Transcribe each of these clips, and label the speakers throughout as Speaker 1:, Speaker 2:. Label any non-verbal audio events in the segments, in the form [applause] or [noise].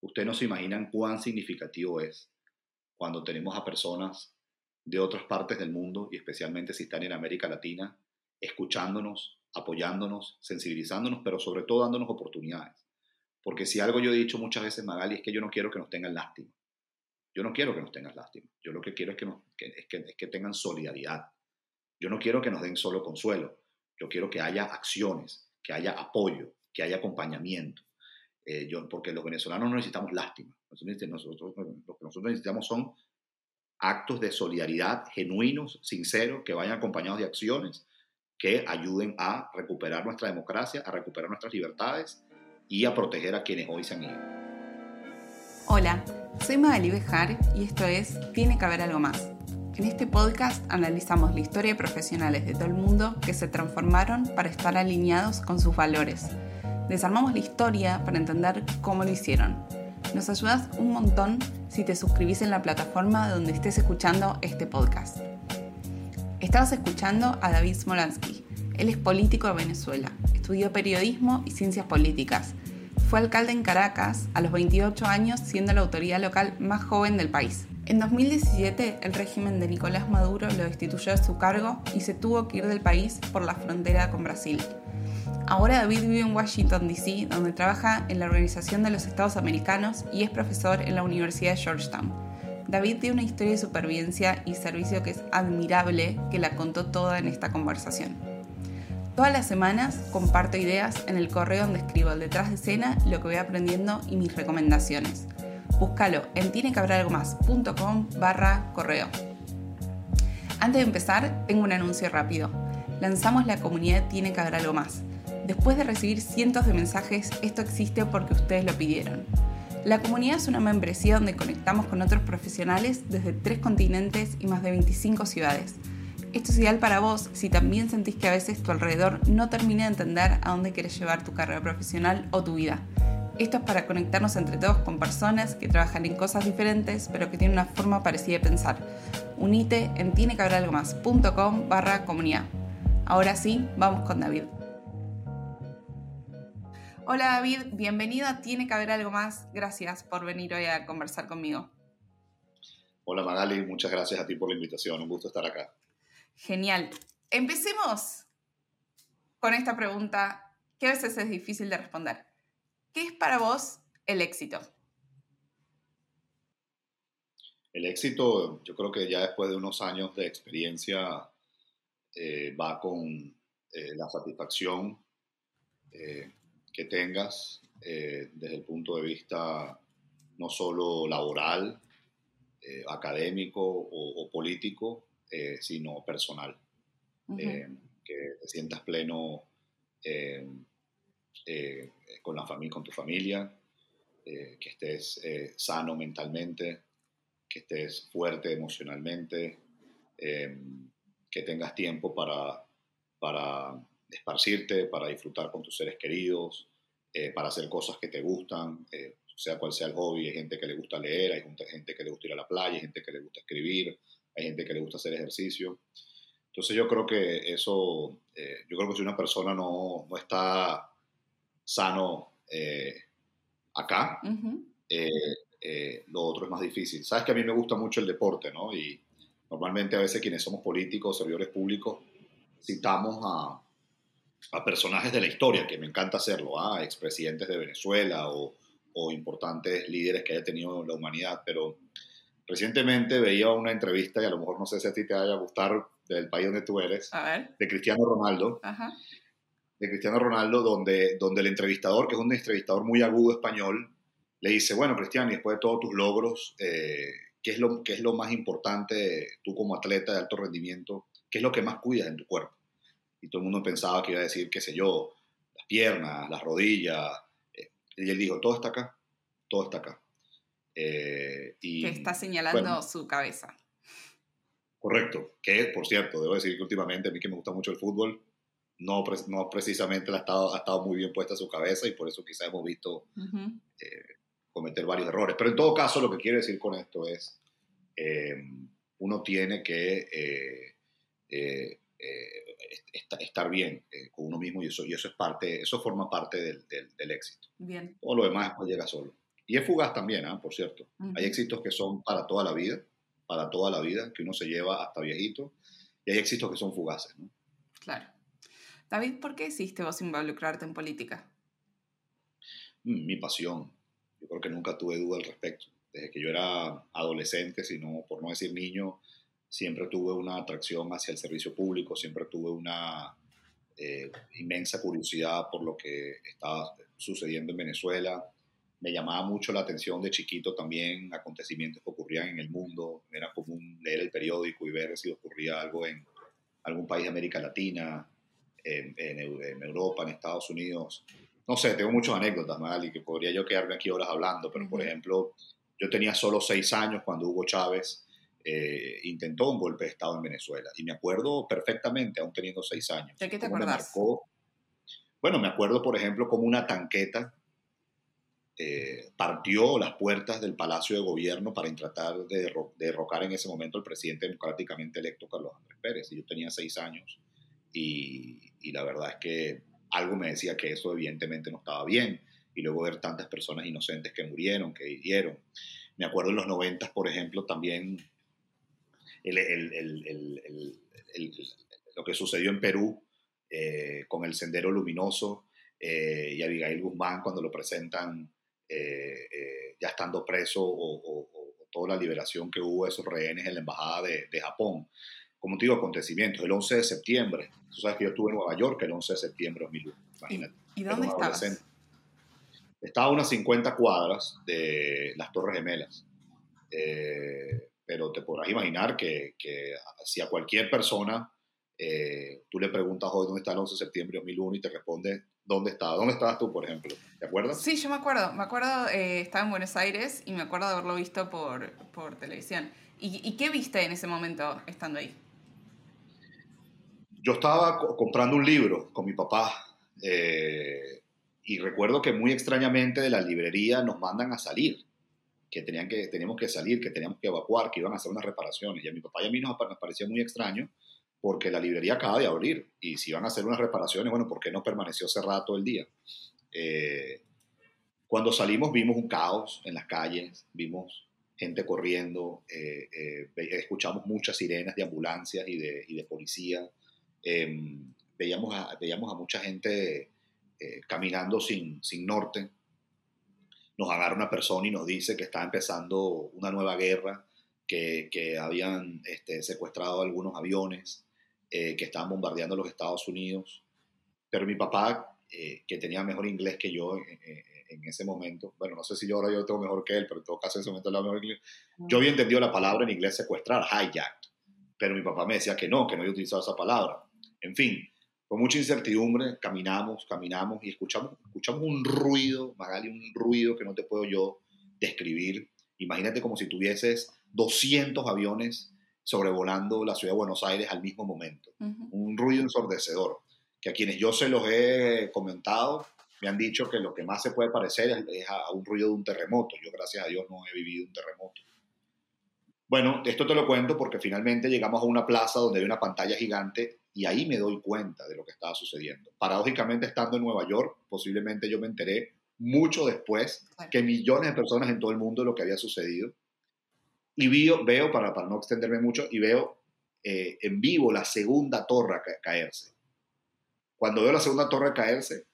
Speaker 1: Ustedes no se imaginan cuán significativo es cuando tenemos a personas de otras partes del mundo, y especialmente si están en América Latina, escuchándonos, apoyándonos, sensibilizándonos, pero sobre todo dándonos oportunidades. Porque si algo yo he dicho muchas veces, Magali, es que yo no quiero que nos tengan lástima. Yo no quiero que nos tengan lástima. Yo lo que quiero es que, es que tengan solidaridad. Yo no quiero que nos den solo consuelo. Yo quiero que haya acciones, que haya apoyo, que haya acompañamiento. Eh, yo, porque los venezolanos no necesitamos lástima. Nosotros, lo que nosotros necesitamos son actos de solidaridad genuinos, sinceros, que vayan acompañados de acciones que ayuden a recuperar nuestra democracia, a recuperar nuestras libertades y a proteger a quienes hoy se han ido.
Speaker 2: Hola, soy Magali Bejar y esto es Tiene que haber algo más. En este podcast analizamos la historia de profesionales de todo el mundo que se transformaron para estar alineados con sus valores. Desarmamos la historia para entender cómo lo hicieron. Nos ayudas un montón si te suscribís en la plataforma donde estés escuchando este podcast. Estabas escuchando a David Smolansky. Él es político de Venezuela. Estudió periodismo y ciencias políticas. Fue alcalde en Caracas a los 28 años, siendo la autoridad local más joven del país. En 2017, el régimen de Nicolás Maduro lo destituyó de su cargo y se tuvo que ir del país por la frontera con Brasil. Ahora David vive en Washington, D.C., donde trabaja en la Organización de los Estados Americanos y es profesor en la Universidad de Georgetown. David tiene una historia de supervivencia y servicio que es admirable, que la contó toda en esta conversación. Todas las semanas comparto ideas en el correo donde escribo el detrás de escena, lo que voy aprendiendo y mis recomendaciones. Búscalo en tinecabralgomás.com barra correo. Antes de empezar, tengo un anuncio rápido. Lanzamos la comunidad Tiene que haber algo más. Después de recibir cientos de mensajes, esto existe porque ustedes lo pidieron. La comunidad es una membresía donde conectamos con otros profesionales desde tres continentes y más de 25 ciudades. Esto es ideal para vos si también sentís que a veces tu alrededor no termina de entender a dónde quieres llevar tu carrera profesional o tu vida. Esto es para conectarnos entre todos con personas que trabajan en cosas diferentes pero que tienen una forma parecida de pensar. Unite en tinecabralgomás.com barra comunidad. Ahora sí, vamos con David. Hola David, bienvenido a Tiene que haber algo más. Gracias por venir hoy a conversar conmigo.
Speaker 1: Hola Magali, muchas gracias a ti por la invitación. Un gusto estar acá.
Speaker 2: Genial. Empecemos con esta pregunta que a veces es difícil de responder. ¿Qué es para vos el éxito?
Speaker 1: El éxito, yo creo que ya después de unos años de experiencia, eh, va con eh, la satisfacción eh, que tengas eh, desde el punto de vista no solo laboral, eh, académico o, político, eh, sino personal. que te sientas pleno con, la familia, con tu familia, que estés sano mentalmente, que estés fuerte emocionalmente, que tengas tiempo para, para esparcirte, para disfrutar con tus seres queridos, eh, para hacer cosas que te gustan, eh, sea cual sea el hobby. Hay gente que le gusta leer, hay gente que le gusta ir a la playa, hay gente que le gusta escribir, hay gente que le gusta hacer ejercicio. Entonces yo creo que eso, eh, yo creo que si una persona no, no está sano acá, lo otro es más difícil. Sabes que a mí me gusta mucho el deporte, ¿no? Y normalmente a veces quienes somos políticos, servidores públicos, citamos a, a personajes de la historia, que me encanta hacerlo, a expresidentes de Venezuela o, o, importantes líderes que haya tenido la humanidad, pero recientemente veía una entrevista, y a lo mejor no sé si a ti te vaya a gustar, del país donde tú eres, de Cristiano Ronaldo, de Cristiano Ronaldo, donde, donde el entrevistador, que es un entrevistador muy agudo español, le dice, bueno, Cristiano, después de todos tus logros, eh, ¿qué, es lo, ¿qué es lo más importante tú como atleta de alto rendimiento? ¿Qué es lo que más cuidas en tu cuerpo? Y todo el mundo pensaba que iba a decir, qué sé yo, las piernas, las rodillas. Eh, y él dijo, todo está acá, todo está acá.
Speaker 2: Eh, y, que está señalando su cabeza.
Speaker 1: Correcto, que por cierto, debo decir que últimamente a mí que me gusta mucho el fútbol, no, no precisamente ha estado, ha estado muy bien puesta su cabeza y por eso quizás hemos visto eh, cometer varios errores. Pero en todo caso, lo que quiero decir con esto es, uno tiene que estar bien eh, con uno mismo y eso, y eso es parte, eso forma parte del, del, éxito.
Speaker 2: Bien.
Speaker 1: Todo lo demás llega solo. Y es fugaz también, ¿ah? por cierto. Hay éxitos que son para toda la vida, para toda la vida, que uno se lleva hasta viejito, y hay éxitos que son fugaces. ¿no?
Speaker 2: Claro. David, ¿por qué decidiste vos involucrarte en política?
Speaker 1: Mm, mi pasión. Yo creo que nunca tuve duda al respecto. Desde que yo era adolescente, sino por no decir niño, siempre tuve una atracción hacia el servicio público, siempre tuve una eh, inmensa curiosidad por lo que estaba sucediendo en Venezuela. Me llamaba mucho la atención de chiquito también acontecimientos que ocurrían en el mundo. Era común leer el periódico y ver si ocurría algo en algún país de América Latina, en, Europa, en Estados Unidos. No sé, tengo muchas anécdotas, Magali, que podría yo quedarme aquí horas hablando, pero por ejemplo, yo tenía solo seis años cuando Hugo Chávez eh, intentó un golpe de Estado en Venezuela. Y me acuerdo perfectamente, aún teniendo seis años.
Speaker 2: ¿De qué te acuerdas?
Speaker 1: bueno, me acuerdo, por ejemplo, como una tanqueta eh, partió las puertas del Palacio de Gobierno para tratar de, derrocar en ese momento al presidente democráticamente electo Carlos Andrés Pérez. Y yo tenía seis años y, y la verdad es que algo me decía que eso evidentemente no estaba bien. Y luego ver tantas personas inocentes que murieron, que hirieron. Me acuerdo en los noventas, por ejemplo, también lo que sucedió en Perú eh, con el Sendero Luminoso eh, y Abigail Guzmán cuando lo presentan eh, ya estando preso o, toda la liberación que hubo de esos rehenes en la Embajada de, Japón. Como te digo, acontecimientos. El 11 de septiembre, tú sabes que yo estuve en Nueva York el 11 de septiembre de 2001, imagínate.
Speaker 2: ¿Y, dónde estabas?
Speaker 1: Estaba a unas 50 cuadras de las Torres Gemelas pero te podrás imaginar que, que si a cualquier persona eh, tú le preguntas hoy dónde está el 11 de septiembre de 2001 y te responde dónde está. ¿Dónde estabas tú, por ejemplo? ¿Te acuerdas?
Speaker 2: Sí, yo me acuerdo. Me acuerdo, eh, estaba en Buenos Aires y me acuerdo de haberlo visto por, por televisión. ¿Y, ¿Y, qué viste en ese momento estando ahí?
Speaker 1: Yo estaba comprando un libro con mi papá eh, y recuerdo que muy extrañamente de la librería nos mandan a salir que, tenían que teníamos que salir, que teníamos que evacuar, que iban a hacer unas reparaciones. Y a mi papá y a mí nos, parecía muy extraño porque la librería acaba de abrir y si iban a hacer unas reparaciones, bueno, ¿por qué no permaneció cerrada todo el día? Eh, cuando salimos vimos un caos en las calles, vimos gente corriendo, eh, eh, escuchamos muchas sirenas de ambulancias y de, y de policía, em, veíamos, a, veíamos a mucha gente caminando sin, sin norte, nos agarra una persona y nos dice que está empezando una nueva guerra, que, que habían este, secuestrado algunos aviones, eh, que estaban bombardeando los Estados Unidos. Pero mi papá, eh, que tenía mejor inglés que yo en, ese momento, bueno, no sé si yo ahora yo tengo mejor que él, pero en todo caso en ese momento hablaba mejor inglés, yo había entendido la palabra en inglés secuestrar, hijack, pero mi papá me decía que no, que no había utilizado esa palabra. En fin, con mucha incertidumbre, caminamos, caminamos y escuchamos, escuchamos un ruido, Magali, un ruido que no te puedo yo describir. Imagínate como si tuvieses 200 aviones sobrevolando la ciudad de Buenos Aires al mismo momento. Un ruido ensordecedor, que a quienes yo se los he comentado me han dicho que lo que más se puede parecer es, a un ruido de un terremoto. Yo, gracias a Dios, no he vivido un terremoto. Bueno, esto te lo cuento porque finalmente llegamos a una plaza donde hay una pantalla gigante y ahí me doy cuenta de lo que estaba sucediendo. Paradójicamente, estando en Nueva York, posiblemente yo me enteré mucho después que millones de personas en todo el mundo de lo que había sucedido. Y veo, veo para, para no extenderme mucho, y veo eh, en vivo la segunda torre caerse. Cuando veo la segunda torre caerse,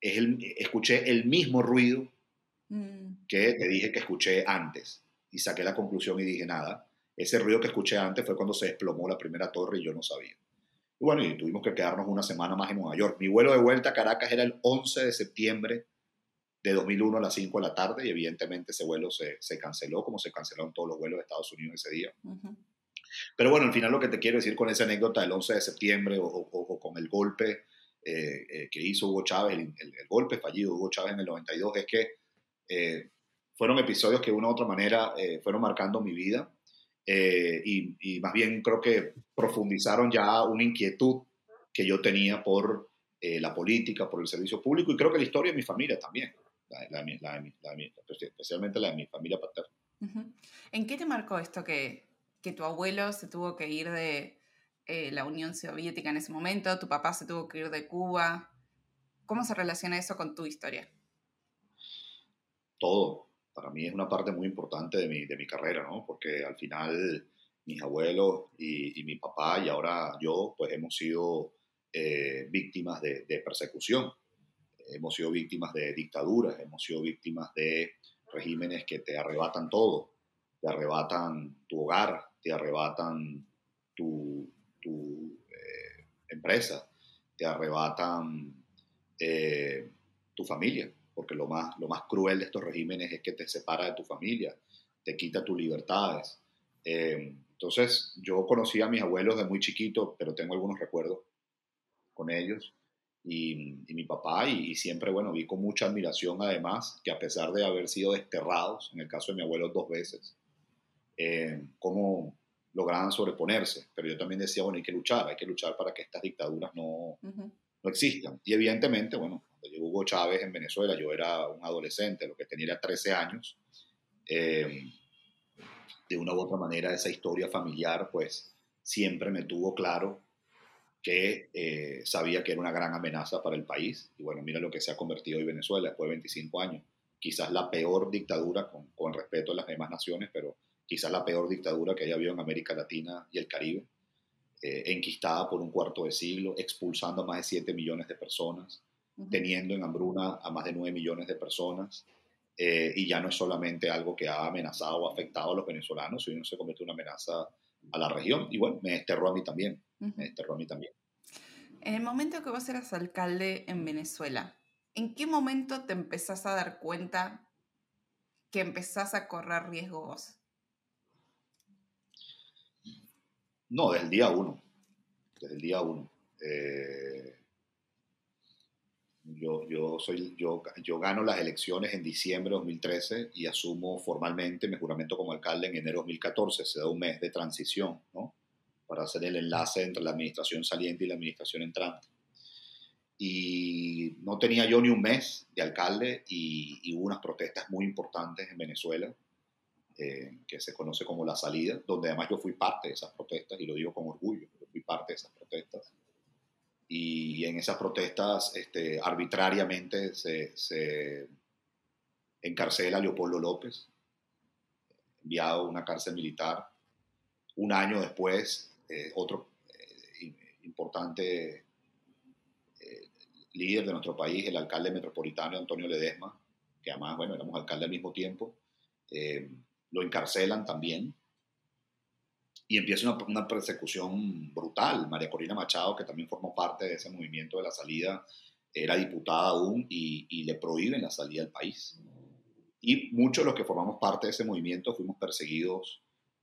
Speaker 1: es el, escuché el mismo ruido mm. que te dije que escuché antes. Y saqué la conclusión y dije, nada, ese ruido que escuché antes fue cuando se desplomó la primera torre y yo no sabía. Y bueno, y tuvimos que quedarnos una semana más en Nueva York. Mi vuelo de vuelta a Caracas era el 11 de septiembre de 2001 a las 5 de la tarde y evidentemente ese vuelo se, se canceló, como se cancelaron todos los vuelos de Estados Unidos ese día. Pero bueno, al final lo que te quiero decir con esa anécdota del 11 de septiembre o, con el golpe eh, eh, que hizo Hugo Chávez, el, golpe fallido de Hugo Chávez en el 92, es que eh, fueron episodios que de una u otra manera fueron marcando mi vida eh, y, más bien creo que profundizaron ya una inquietud que yo tenía por eh, la política, por el servicio público y creo que la historia de mi familia también, especialmente la de mi familia paterna.
Speaker 2: ¿En qué te marcó esto que, que tu abuelo se tuvo que ir de eh, la Unión Soviética en ese momento, tu papá se tuvo que ir de Cuba? ¿Cómo se relaciona eso con tu historia?
Speaker 1: todo. Para mí es una parte muy importante de mi, de mi carrera, ¿no? Porque al final mis abuelos y, mi papá y ahora yo, pues hemos sido eh, víctimas de, persecución, hemos sido víctimas de dictaduras, hemos sido víctimas de regímenes que te arrebatan todo, te arrebatan tu hogar, te arrebatan tu, tu eh, empresa, te arrebatan eh, tu familia, porque lo más, lo más cruel de estos regímenes es que te separa de tu familia, te quita tus libertades. Eh, entonces, yo conocí a mis abuelos de muy chiquito, pero tengo algunos recuerdos con ellos. Y, mi papá, y, siempre, bueno, vi con mucha admiración además que a pesar de haber sido desterrados, en el caso de mi abuelo dos veces, eh, cómo lograban sobreponerse. Pero yo también decía, bueno, hay que luchar, hay que luchar para que estas dictaduras no, no existan. Y evidentemente, bueno, cuando Hugo Chávez en Venezuela, yo era un adolescente, lo que tenía era 13 años. Eh, de una u otra manera, esa historia familiar, pues siempre me tuvo claro que eh, sabía que era una gran amenaza para el país. Y bueno, mira lo que se ha convertido hoy Venezuela después de 25 años. Quizás la peor dictadura, con, con respeto a las demás naciones, pero quizás la peor dictadura que haya habido en América Latina y el Caribe, eh, enquistada por un cuarto de siglo, expulsando a más de 7 millones de personas, teniendo en hambruna a más de 9 millones de personas, eh, y ya no es solamente algo que ha amenazado o afectado a los venezolanos, sino se convierte en una amenaza a la región. Y bueno, me desterró a mí también, me desterró a mí también.
Speaker 2: En el momento que vos eras alcalde en Venezuela, ¿en qué momento te empezás a dar cuenta que empezás a correr riesgos
Speaker 1: No, desde el día uno. Desde el día uno. Eh, yo, yo, soy, yo, yo gano las elecciones en diciembre de 2013 y asumo formalmente mi juramento como alcalde en enero de 2014. Se da un mes de transición, ¿no? Para hacer el enlace entre la administración saliente y la administración entrante. Y no tenía yo ni un mes de alcalde y, y hubo unas protestas muy importantes en Venezuela eh, que se conoce como La Salida, donde además yo fui parte de esas protestas, y lo digo con orgullo, fui parte de esas protestas. Y en esas protestas este, arbitrariamente se, se, encarcela a Leopoldo López, enviado a una cárcel militar. Un año después, eh, otro eh, importante líder de nuestro país, el alcalde metropolitano Antonio Ledesma, que además, bueno, éramos alcalde al mismo tiempo, lo encarcelan también. Y empieza una, persecución brutal. María Corina Machado, que también formó parte de ese movimiento de la salida, era diputada aún y, le prohíben la salida del país. Y muchos de los que formamos parte de ese movimiento fuimos perseguidos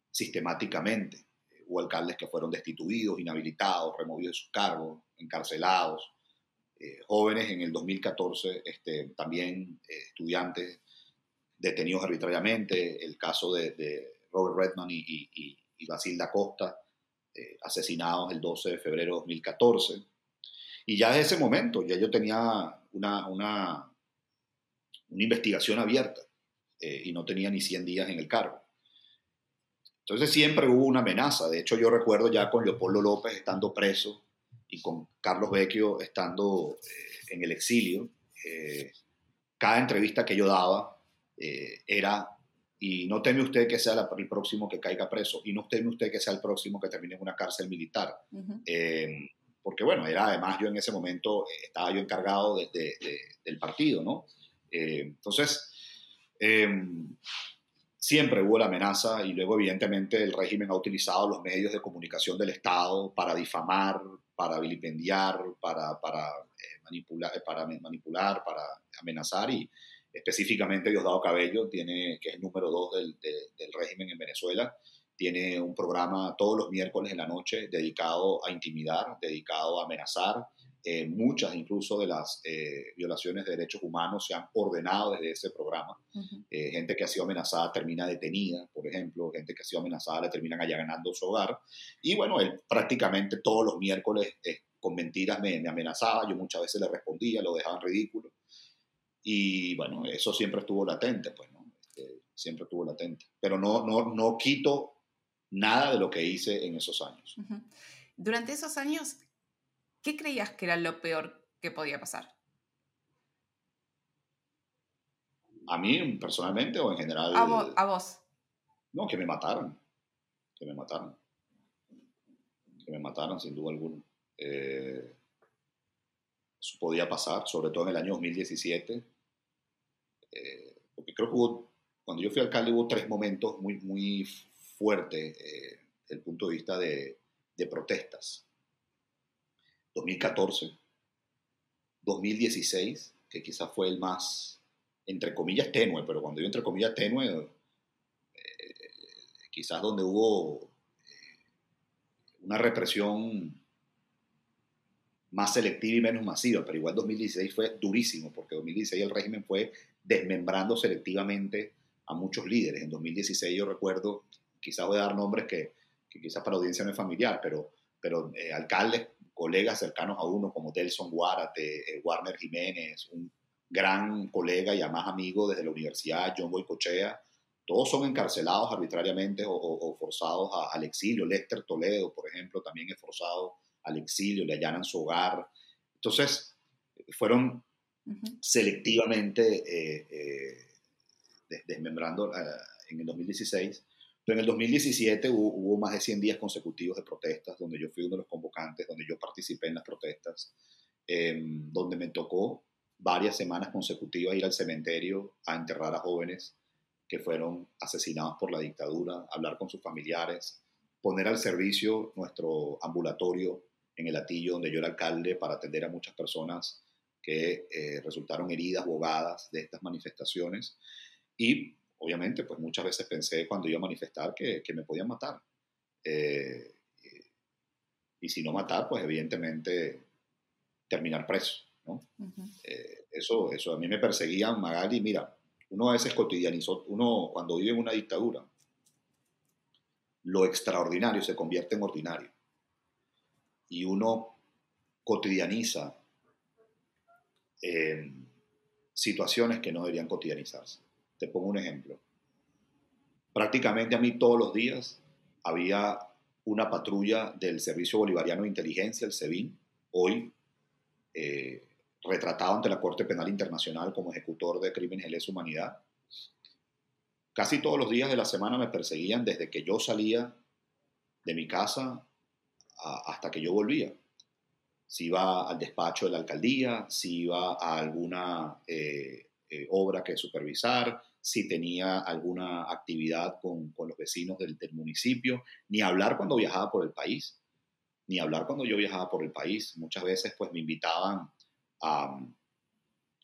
Speaker 1: sistemáticamente. Hubo alcaldes que fueron destituidos, inhabilitados, removidos de sus cargos, encarcelados. Eh, jóvenes en el 2014, este, también eh, estudiantes detenidos arbitrariamente, el caso de, Robert Redman y, y, y Basilda Costa, eh, asesinados el 12 de febrero de 2014. Y ya desde ese momento, ya yo tenía una, una, una investigación abierta eh, y no tenía ni 100 días en el cargo. Entonces siempre hubo una amenaza. De hecho, yo recuerdo ya con Leopoldo López estando preso y con Carlos Vecchio estando eh, en el exilio. cada entrevista que yo daba, era, y no teme usted que sea el próximo que caiga preso, y no teme usted que sea el próximo que termine en una cárcel militar. Eh, porque bueno, era además yo en ese momento eh, estaba yo encargado de, del partido, ¿no? entonces, siempre hubo la amenaza y luego evidentemente el régimen ha utilizado los medios de comunicación del Estado para difamar, para vilipendiar, para, para, manipular, para manipular, para amenazar y, específicamente Diosdado Cabello, tiene, que es el número dos del, del, régimen en Venezuela, tiene un programa todos los miércoles en la noche dedicado a intimidar, dedicado a amenazar. Eh, muchas incluso de las eh, violaciones de derechos humanos se han ordenado desde ese programa. Eh, gente que ha sido amenazada termina detenida, por ejemplo, gente que ha sido amenazada le terminan allanando su hogar. Y bueno, él prácticamente todos los miércoles con mentiras me, me, amenazaba, yo muchas veces le respondía, lo dejaba en ridículo. Y bueno, eso siempre estuvo latente, pues, ¿no? Este, siempre estuvo latente. Pero no, no, no quito nada de lo que hice en esos años.
Speaker 2: Durante esos años, ¿qué creías que era lo peor que podía pasar?
Speaker 1: ¿A mí personalmente o en general?
Speaker 2: A, vos, a vos.
Speaker 1: No, que me mataron. Que me mataron. Que me mataron, sin duda alguna. Eh, eso podía pasar, sobre todo en el año 2017. Eh, porque creo que cuando yo fui alcalde hubo tres momentos muy, muy fuertes eh, el punto de vista de, protestas. 2014, 2016, que quizás fue el más, entre comillas, tenue, pero cuando yo entre comillas tenue, eh, quizás donde hubo una represión más selectiva y menos masiva, pero igual 2016 fue durísimo, porque 2016 el régimen fue desmembrando selectivamente a muchos líderes. En 2016 yo recuerdo, quizás voy a dar nombres que, quizás para la audiencia no es familiar, pero, pero eh, alcaldes, colegas cercanos a uno como Delson Guárate, eh, Warner Jiménez, un gran colega y además amigo desde la universidad, John Boycochea, todos son encarcelados arbitrariamente o, forzados al exilio. Lester Toledo, por ejemplo, también es forzado al exilio, le allanan su hogar. Entonces, fueron selectivamente eh, eh, desmembrando en el 2016 pero en el 2017 hubo, más de 100 días consecutivos de protestas, donde yo fui uno de los convocantes, donde yo participé en las protestas, em, donde me tocó varias semanas consecutivas ir al cementerio a enterrar a jóvenes que fueron asesinados por la dictadura, hablar con sus familiares, poner al servicio nuestro ambulatorio en el Atillo, donde yo era alcalde, para atender a muchas personas que eh, resultaron heridas, bogadas de estas manifestaciones. Y obviamente, pues muchas veces pensé cuando iba a manifestar que, que me podían matar. Eh, y si no matar, pues evidentemente terminar preso. ¿no? Eh, eso, eso a mí me perseguían, Magali, mira, uno a veces cotidianizó, uno cuando vive en una dictadura, lo extraordinario se convierte en ordinario. Y uno cotidianiza eh, situaciones que no deberían cotidianizarse. Te pongo un ejemplo. Prácticamente a mí todos los días había una patrulla del Servicio Bolivariano de Inteligencia, el SEBIN, hoy eh, retratado ante la Corte Penal Internacional como ejecutor de crímenes de lesa humanidad. Casi todos los días de la semana me perseguían desde que yo salía de mi casa hasta que yo volvía. Si iba al despacho de la alcaldía, si iba a alguna eh, eh, obra que supervisar, si tenía alguna actividad con, con los vecinos del, del, municipio, ni hablar cuando viajaba por el país, ni hablar cuando yo viajaba por el país. Muchas veces pues me invitaban a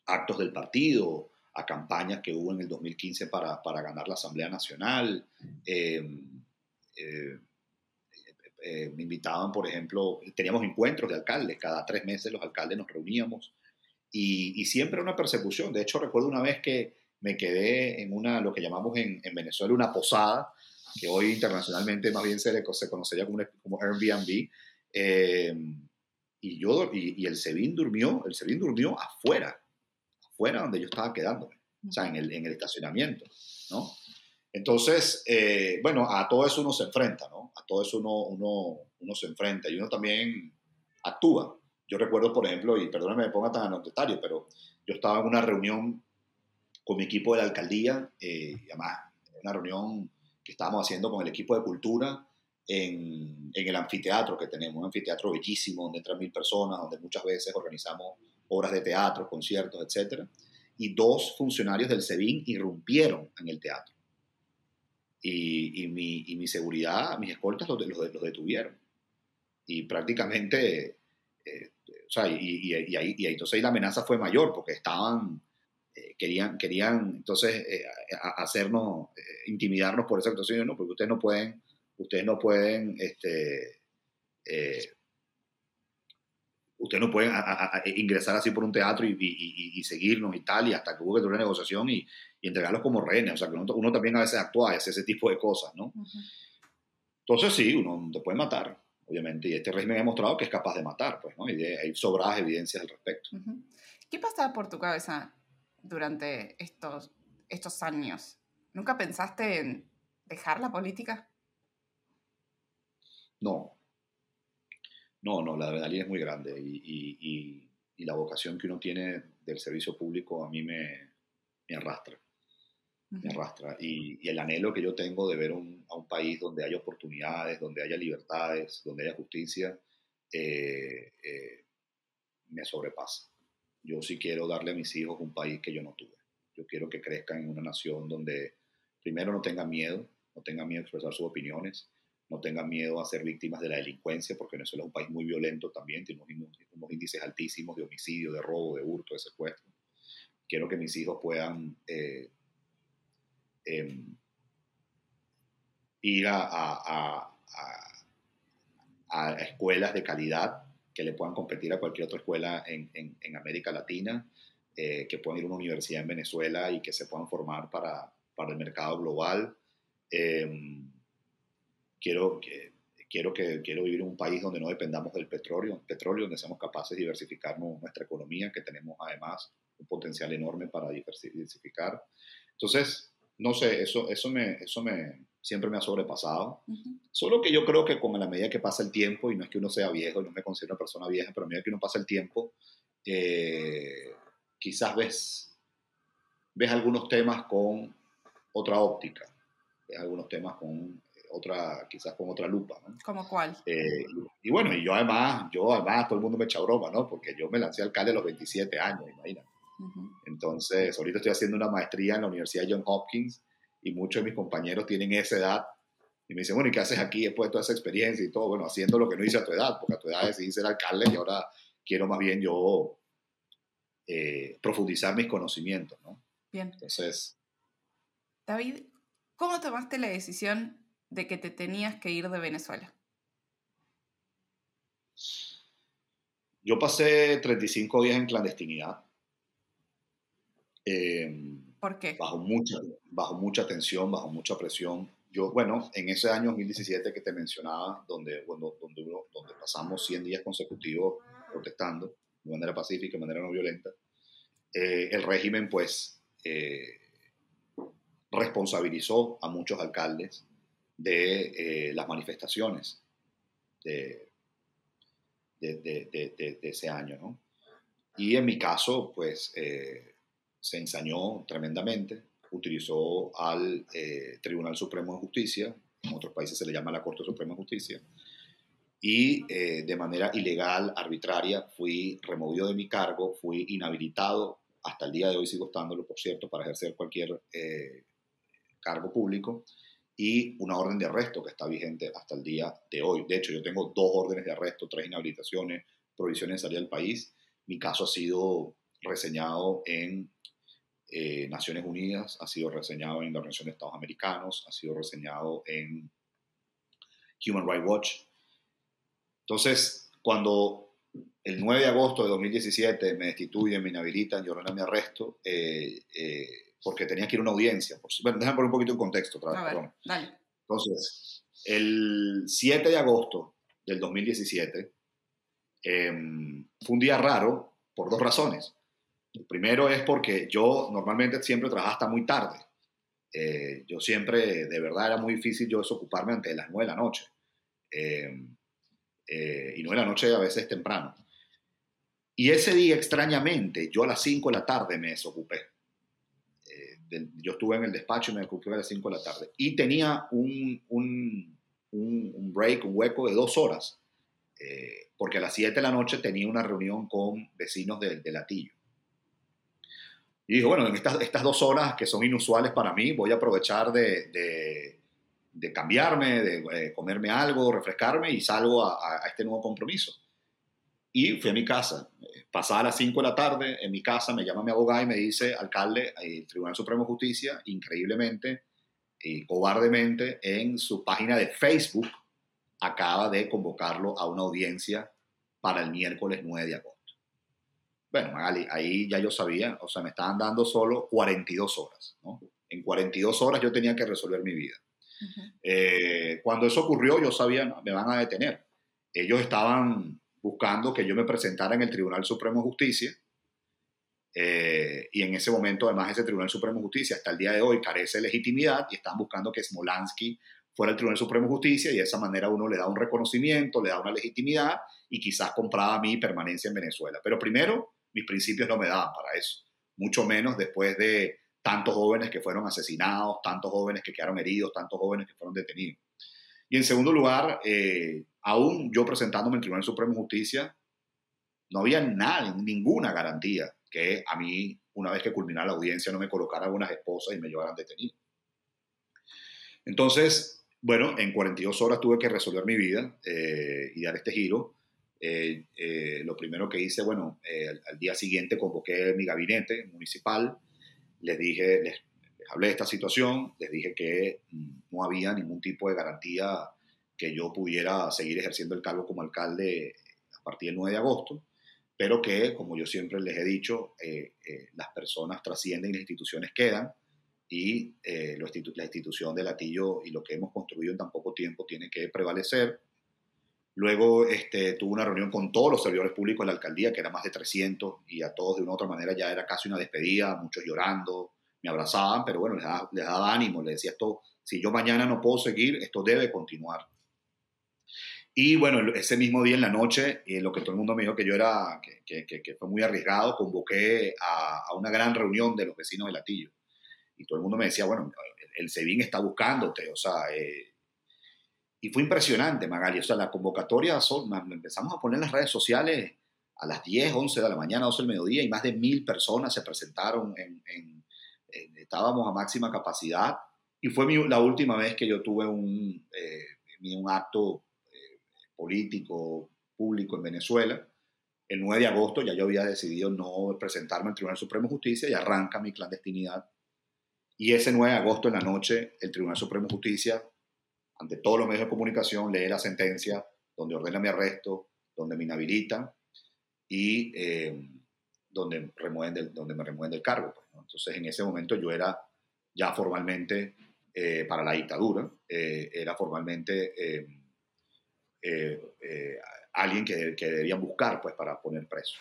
Speaker 1: actos del partido, a campañas que hubo en el 2015 para, para ganar la Asamblea Nacional. Em, eh, eh, me invitaban, por ejemplo, teníamos encuentros de alcaldes, cada tres meses los alcaldes nos reuníamos y, y siempre una persecución. De hecho, recuerdo una vez que me quedé en una, lo que llamamos en, en Venezuela una posada, que hoy internacionalmente más bien se, le, se conocería como, como Airbnb. Eh, y, yo, y, y, el SEBIN durmió, el SEBIN durmió afuera, afuera donde yo estaba quedándome, o sea, en el, en el estacionamiento, ¿no? Entonces, eh, bueno, a todo eso uno se enfrenta, ¿no? A todo eso uno, uno, uno se enfrenta y uno también actúa. Yo recuerdo, por ejemplo, y perdóname me ponga tan anecdotario, pero yo estaba en una reunión con mi equipo de la alcaldía, eh, además, una reunión que estábamos haciendo con el equipo de cultura en, en, el anfiteatro que tenemos, un anfiteatro bellísimo donde entran mil personas, donde muchas veces organizamos obras de teatro, conciertos, etc. Y dos funcionarios del SEBIN irrumpieron en el teatro. Y, mi, y mi, seguridad, mis escoltas los, los, detuvieron. Y prácticamente, eh, o sea, y, ahí, y, entonces ahí la amenaza fue mayor porque estaban eh, querían, querían entonces eh, hacernos, intimidarnos por esa situación, no, porque ustedes no pueden, ustedes no pueden, este, ustedes no pueden ingresar así por un teatro y, seguirnos y tal, y hasta que hubo que tener una negociación y, entregarlos como rehenes, o sea, que uno, uno, también a veces actúa y hace ese tipo de cosas, ¿no? Uh -huh. Entonces sí, uno te puede matar, obviamente, y este régimen ha demostrado que es capaz de matar, pues, ¿no? Y de, hay sobradas evidencias al respecto.
Speaker 2: Uh -huh. ¿Qué pasaba por tu cabeza durante estos, estos años? ¿Nunca pensaste en dejar la política?
Speaker 1: No. No, no, la adrenalina es muy grande y, y, y, y, la vocación que uno tiene del servicio público a mí me, me arrastra. Me arrastra. Y, el anhelo que yo tengo de ver a un país donde haya oportunidades, donde haya libertades, donde haya justicia, eh, eh, me sobrepasa. Yo sí quiero darle a mis hijos un país que yo no tuve. Yo quiero que crezcan en una nación donde primero no tengan miedo, no tengan miedo a expresar sus opiniones, no tengan miedo a ser víctimas de la delincuencia, porque Venezuela es un país muy violento también, tiene unos, índices altísimos de homicidio, de robo, de hurto, de secuestro. Quiero que mis hijos puedan eh, em, ir a, escuelas de calidad que le puedan competir a cualquier otra escuela en, América Latina, eh, que puedan ir a una universidad en Venezuela y que se puedan formar para, el mercado global. Em, quiero, que, quiero, que, quiero vivir en un país donde no dependamos del petróleo, petróleo, donde seamos capaces de diversificar nuestra economía, que tenemos además un potencial enorme para diversificar. Entonces, no sé, eso, eso, me, eso me, siempre me ha sobrepasado. Solo que yo creo que con la medida que pasa el tiempo, y no es que uno sea viejo, no me considero una persona vieja, pero a medida que uno pasa el tiempo, eh, quizás ves, ves algunos temas con otra óptica, ves algunos temas con otra, quizás con otra lupa. ¿no?
Speaker 2: ¿Como cuál?
Speaker 1: Eh, y bueno, y yo además, yo además, todo el mundo me echa broma, ¿no? Porque yo me lancé alcalde a los 27 años, imagínate. Entonces, ahorita estoy haciendo una maestría en la Universidad John Hopkins y muchos de mis compañeros tienen esa edad y me dicen, bueno, ¿y qué haces aquí después de toda esa experiencia y todo? Bueno, haciendo lo que no hice a tu edad, porque a tu edad decidí ser alcalde y ahora quiero más bien yo eh, profundizar mis conocimientos, ¿no?
Speaker 2: Bien.
Speaker 1: Entonces...
Speaker 2: David, ¿cómo tomaste la decisión de que te tenías que ir de Venezuela?
Speaker 1: Yo pasé 35 días en clandestinidad. Em,
Speaker 2: ¿Por qué?
Speaker 1: Bajo mucha, bajo mucha tensión, bajo mucha presión. Yo, bueno, en ese año 2017 que te mencionaba, donde, donde, donde pasamos 100 días consecutivos protestando de manera pacífica, de manera no violenta, eh, el régimen pues eh, responsabilizó a muchos alcaldes de eh, las manifestaciones de, de, ese año. ¿no? Y en mi caso, pues eh, se ensañó tremendamente, utilizó al eh, Tribunal Supremo de Justicia, en otros países se le llama la Corte Suprema de Justicia, y de manera ilegal, arbitraria, fui removido de mi cargo, fui inhabilitado, hasta el día de hoy sigo estándolo, por cierto, para ejercer cualquier cargo público, y una orden de arresto que está vigente hasta el día de hoy. De hecho, yo tengo dos órdenes de arresto, tres inhabilitaciones, prohibiciones de salir del país. Mi caso ha sido reseñado en eh, Naciones Unidas, ha sido reseñado en la Organización de Estados Americanos, ha sido reseñado en Human Rights Watch. Entonces, cuando el 9 de agosto de 2017 me destituyen, me inhabilitan y ordenan mi arresto, eh, eh porque tenía que ir a una audiencia. bueno, déjame poner un poquito en contexto otra vez, perdón. Entonces, el 7 de agosto del 2017 em, fue un día raro por dos razones. Primero es porque yo normalmente siempre trabajaba hasta muy tarde. Eh, yo siempre, de verdad, era muy difícil yo desocuparme antes de las 9 de la noche. Em, eh, y 9 de la noche a veces temprano. Y ese día, extrañamente, yo a las 5 de la tarde me desocupé yo estuve en el despacho y me ocupé a las 5 de la tarde. Y tenía un, un, un, break, un hueco de dos horas, eh, porque a las 7 de la noche tenía una reunión con vecinos de, de Latillo. Y dije, bueno, en estas, estas dos horas que son inusuales para mí, voy a aprovechar de, de, cambiarme, de eh, comerme algo, refrescarme y salgo a, este nuevo compromiso. Y fui a mi casa. Pasada las 5 de la tarde, en mi casa me llama mi abogado y me dice, alcalde, el Tribunal Supremo de Justicia, increíblemente y cobardemente, en su página de Facebook, acaba de convocarlo a una audiencia para el miércoles 9 de agosto. Bueno, Magali, ahí ya yo sabía, o sea, me estaban dando solo 42 horas, ¿no? En 42 horas yo tenía que resolver mi vida. Eh, cuando eso ocurrió, yo sabía, no, me van a detener. Ellos estaban buscando que yo me presentara en el Tribunal Supremo de Justicia. Eh, y en ese momento, además, ese Tribunal Supremo de Justicia hasta el día de hoy carece de legitimidad y están buscando que Smolansky fuera el Tribunal Supremo de Justicia y de esa manera uno le da un reconocimiento, le da una legitimidad y quizás compraba mi permanencia en Venezuela. Pero primero, mis principios no me daban para eso, mucho menos después de tantos jóvenes que fueron asesinados, tantos jóvenes que quedaron heridos, tantos jóvenes que fueron detenidos. Y en segundo lugar, eh, aún yo presentándome en el Tribunal Supremo de Justicia, no había nada, ninguna garantía que a mí, una vez que culminara la audiencia, no me colocaran unas esposas y me llevaran detenido. Entonces, bueno, en 42 horas tuve que resolver mi vida eh, y dar este giro. Eh, eh, lo primero que hice, bueno, al, día siguiente convoqué mi gabinete municipal, les dije, les, hablé de esta situación, les dije que no había ningún tipo de garantía que yo pudiera seguir ejerciendo el cargo como alcalde a partir del 9 de agosto, pero que, como yo siempre les he dicho, las personas trascienden y las instituciones quedan y eh, la institución de Latillo y lo que hemos construido en tan poco tiempo tiene que prevalecer. Luego este, tuve una reunión con todos los servidores públicos de la alcaldía, que eran más de 300, y a todos de una u otra manera ya era casi una despedida, muchos llorando, me abrazaban, pero bueno, les daba, les ánimo, les decía esto, si yo mañana no puedo seguir, esto debe continuar. Y bueno, ese mismo día en la noche, y lo que todo el mundo me dijo que yo era, que, que, que fue muy arriesgado, convoqué a, a, una gran reunión de los vecinos de Latillo y todo el mundo me decía, bueno, el SEBIN está buscándote, o sea, eh, y fue impresionante, Magali, o sea, la convocatoria, empezamos a poner en las redes sociales a las 10, 11 de la mañana, 12 del mediodía, y más de mil personas se presentaron, en, estábamos a máxima capacidad, y fue la última vez que yo tuve un, eh, un acto eh, político, público en Venezuela. El 9 de agosto ya yo había decidido no presentarme al Tribunal Supremo de Justicia y arranca mi clandestinidad. Y ese 9 de agosto en la noche, el Tribunal Supremo de Justicia, ante todos los medios de comunicación, lee la sentencia donde ordena mi arresto, donde me inhabilitan y eh, donde, remueven del, donde me remueven del cargo. Pues, Entonces, en ese momento yo era ya formalmente eh, para la dictadura, eh, era formalmente alguien que, que, debían buscar pues, para poner preso.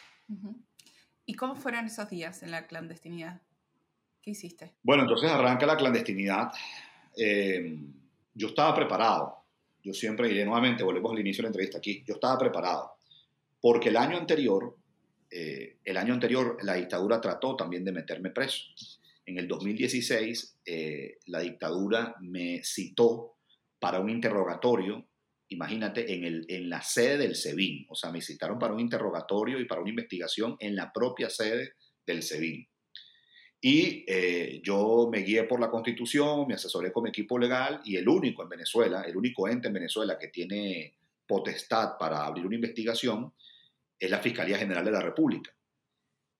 Speaker 2: ¿Y cómo fueron esos días en la clandestinidad? ¿Qué hiciste?
Speaker 1: Bueno, entonces arranca la clandestinidad. Yo estaba preparado. Yo siempre, y nuevamente, volvemos al inicio de la entrevista aquí, yo estaba preparado. Porque el año anterior, eh, el año anterior la dictadura trató también de meterme preso. En el 2016, eh, la dictadura me citó para un interrogatorio, imagínate, en, el, en la sede del SEBIN. O sea, me citaron para un interrogatorio y para una investigación en la propia sede del SEBIN. Y eh, yo me guié por la constitución, me asesoré con mi equipo legal y el único en Venezuela, el único ente en Venezuela que tiene potestad para abrir una investigación es la Fiscalía General de la República.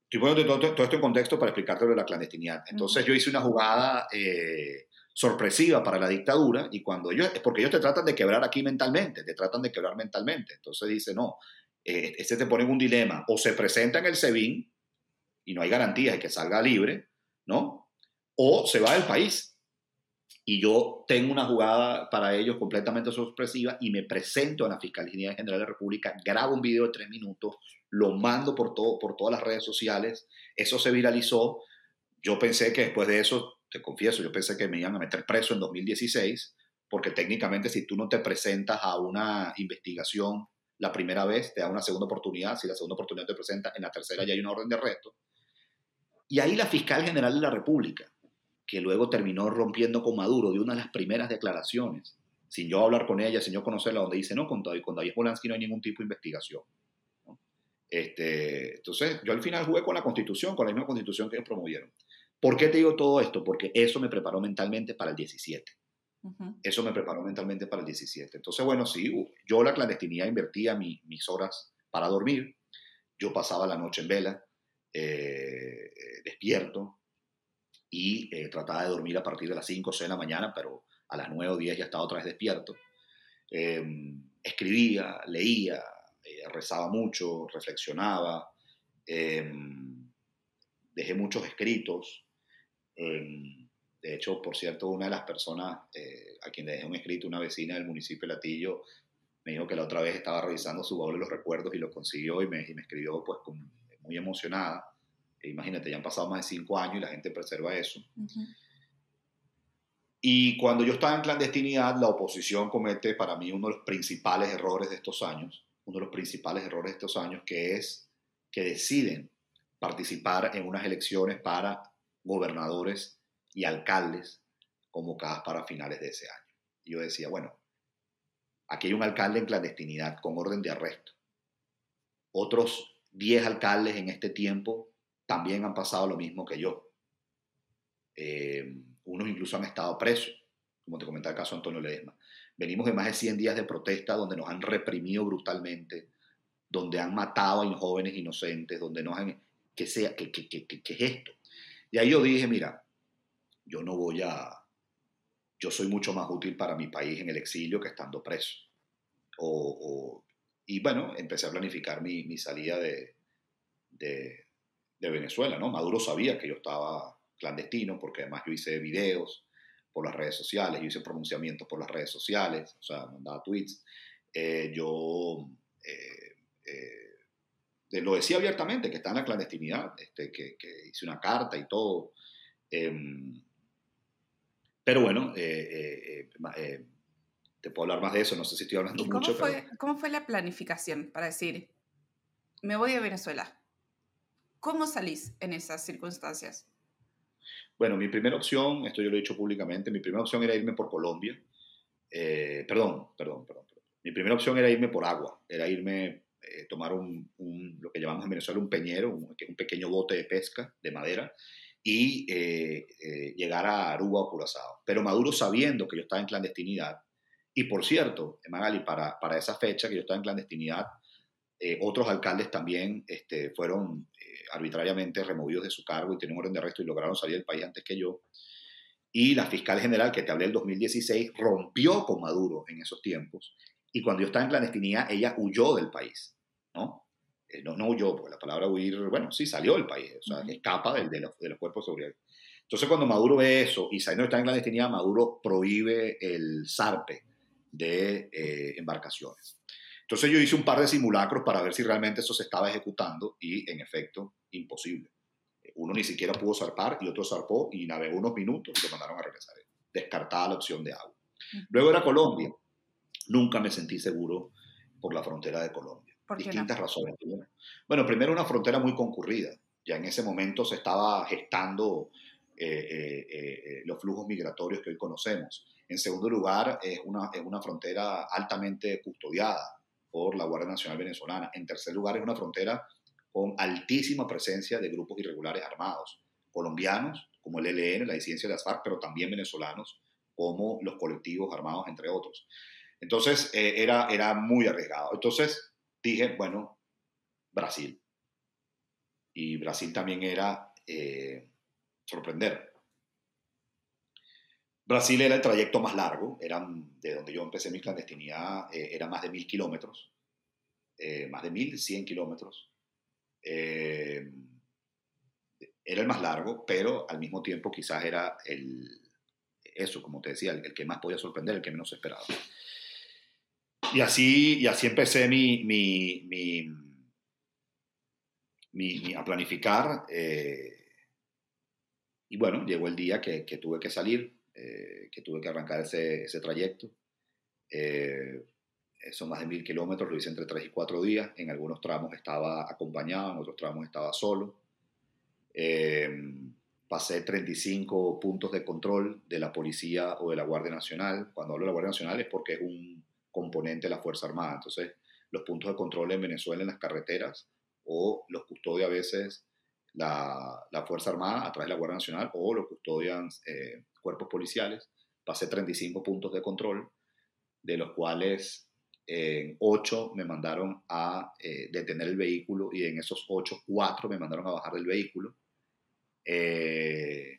Speaker 1: Estoy poniendo todo, esto en contexto para explicarte lo de la clandestinidad. Entonces yo hice una jugada eh, sorpresiva para la dictadura y cuando ellos, porque ellos te tratan de quebrar aquí mentalmente, te tratan de quebrar mentalmente. Entonces dice, no, eh, este te pone en un dilema, o se presenta en el SEBIN y no hay garantías de que salga libre, ¿no? O se va del país. Y yo tengo una jugada para ellos completamente sorpresiva y me presento en la Fiscalía General de la República, grabo un video de tres minutos, lo mando por, todo, por todas las redes sociales, eso se viralizó. Yo pensé que después de eso, te confieso, yo pensé que me iban a meter preso en 2016, porque técnicamente si tú no te presentas a una investigación la primera vez, te da una segunda oportunidad, si la segunda oportunidad te presenta, en la tercera ya hay una orden de arresto. Y ahí la fiscal general de la República, que luego terminó rompiendo con Maduro, de una de las primeras declaraciones, sin yo hablar con ella, sin yo conocerla, donde dice, no, con David, con David Polanski no hay ningún tipo de investigación. Este, entonces, yo al final jugué con la constitución, con la misma constitución que ellos promovieron. ¿Por qué te digo todo esto? Porque eso me preparó mentalmente para el 17. Eso me preparó mentalmente para el 17. Entonces, bueno, sí, yo la clandestinidad invertía mis horas para dormir. Yo pasaba la noche en vela. Eh, despierto y eh, trataba de dormir a partir de las 5 o 6 de la mañana, pero a las 9 o 10 ya estaba otra vez despierto. Em, escribía, leía, eh, rezaba mucho, reflexionaba, em, dejé muchos escritos. Em, de hecho, por cierto, una de las personas a quien dejé un escrito, una vecina del municipio de Latillo, me dijo que la otra vez estaba revisando su baúl de los recuerdos y lo consiguió y me, y me escribió pues con muy emocionada. E imagínate, ya han pasado más de cinco años y la gente preserva eso. Y cuando yo estaba en clandestinidad, la oposición comete para mí uno de los principales errores de estos años, uno de los principales errores de estos años, que es que deciden participar en unas elecciones para gobernadores y alcaldes convocadas para finales de ese año. Y yo decía, bueno, aquí hay un alcalde en clandestinidad con orden de arresto. Otros 10 alcaldes en este tiempo también han pasado lo mismo que yo. Eh, unos incluso han estado presos, como te comentaba el caso de Antonio Ledesma. Venimos de más de 100 días de protesta donde nos han reprimido brutalmente, donde han matado a jóvenes inocentes, donde nos han... ¿Qué, sea, qué, qué, qué, qué es esto? Y ahí yo dije, mira, yo no voy a... Yo soy mucho más útil para mi país en el exilio que estando preso. O, y bueno, empecé a planificar mi, mi salida de, de, Venezuela, ¿no? Maduro sabía que yo estaba clandestino porque además yo hice videos por las redes sociales, yo hice pronunciamientos por las redes sociales, o sea, mandaba tweets. Eh, yo eh, eh, lo decía abiertamente, que está en la clandestinidad, este, que, que hice una carta y todo. Em, pero bueno, te puedo hablar más de eso, no sé si estoy hablando
Speaker 2: ¿Y cómo
Speaker 1: mucho.
Speaker 2: Fue, ¿Cómo fue la planificación para decir, me voy a Venezuela? ¿Cómo salís en esas circunstancias?
Speaker 1: Bueno, mi primera opción, esto yo lo he dicho públicamente, mi primera opción era irme por Colombia. Eh, perdón, perdón, perdón, perdón, Mi primera opción era irme por agua, era irme, eh, tomar un, un, lo que llamamos en Venezuela un peñero, un, un pequeño bote de pesca de madera, y eh, eh, llegar a Aruba o Curazao. Pero Maduro, sabiendo que yo estaba en clandestinidad, y por cierto, Magali, para, para esa fecha que yo estaba en clandestinidad, eh, otros alcaldes también este, fueron eh, arbitrariamente removidos de su cargo y tienen orden de arresto y lograron salir del país antes que yo. Y la fiscal general que te hablé del 2016 rompió con Maduro en esos tiempos. Y cuando yo estaba en clandestinidad, ella huyó del país, ¿no? Eh, no, no huyó, porque la palabra huir, bueno, sí salió del país, o sea, escapa del, de, los, de, los, cuerpos de seguridad. Entonces, cuando Maduro ve eso y que está en clandestinidad, Maduro prohíbe el zarpe de eh, embarcaciones. Entonces yo hice un par de simulacros para ver si realmente eso se estaba ejecutando y en efecto, imposible. Uno ni siquiera pudo zarpar y otro zarpó y navegó unos minutos y lo mandaron a regresar. Descartada la opción de agua. Luego era Colombia. Nunca me sentí seguro por la frontera de Colombia.
Speaker 2: ¿Por
Speaker 1: Distintas
Speaker 2: no?
Speaker 1: razones. Bueno, primero una frontera muy concurrida. Ya en ese momento se estaba gestando eh, eh, eh, los flujos migratorios que hoy conocemos. En segundo lugar, es una, es una frontera altamente custodiada por la Guardia Nacional Venezolana. En tercer lugar, es una frontera con altísima presencia de grupos irregulares armados, colombianos, como el ELN, la disidencia de las FARC, pero también venezolanos, como los colectivos armados, entre otros. Entonces, eh, era, era muy arriesgado. Entonces, dije, bueno, Brasil. Y Brasil también era eh, sorprender. Brasil era el trayecto más largo, eran, de donde yo empecé mi clandestinidad, eh, era más de mil kilómetros, eh, más de mil cien kilómetros. Eh, era el más largo, pero al mismo tiempo quizás era el, eso, como te decía, el, que más podía sorprender, el que menos esperaba. Y así, y así empecé mi, mi, mi, a planificar. y bueno, llegó el día que tuve que salir eh, que tuve que arrancar ese, ese trayecto. Eh, son más de mil kilómetros, lo hice entre tres y cuatro días. En algunos tramos estaba acompañado, en otros tramos estaba solo. Eh, pasé 35 puntos de control de la policía o de la Guardia Nacional. Cuando hablo de la Guardia Nacional es porque es un componente de la Fuerza Armada. Entonces, los puntos de control en Venezuela en las carreteras o los custodia a veces la, la, Fuerza Armada a través de la Guardia Nacional o lo custodian eh, cuerpos policiales. Pasé 35 puntos de control, de los cuales en eh, 8 me mandaron a eh, detener el vehículo y en esos 8, 4 me mandaron a bajar del vehículo. Eh,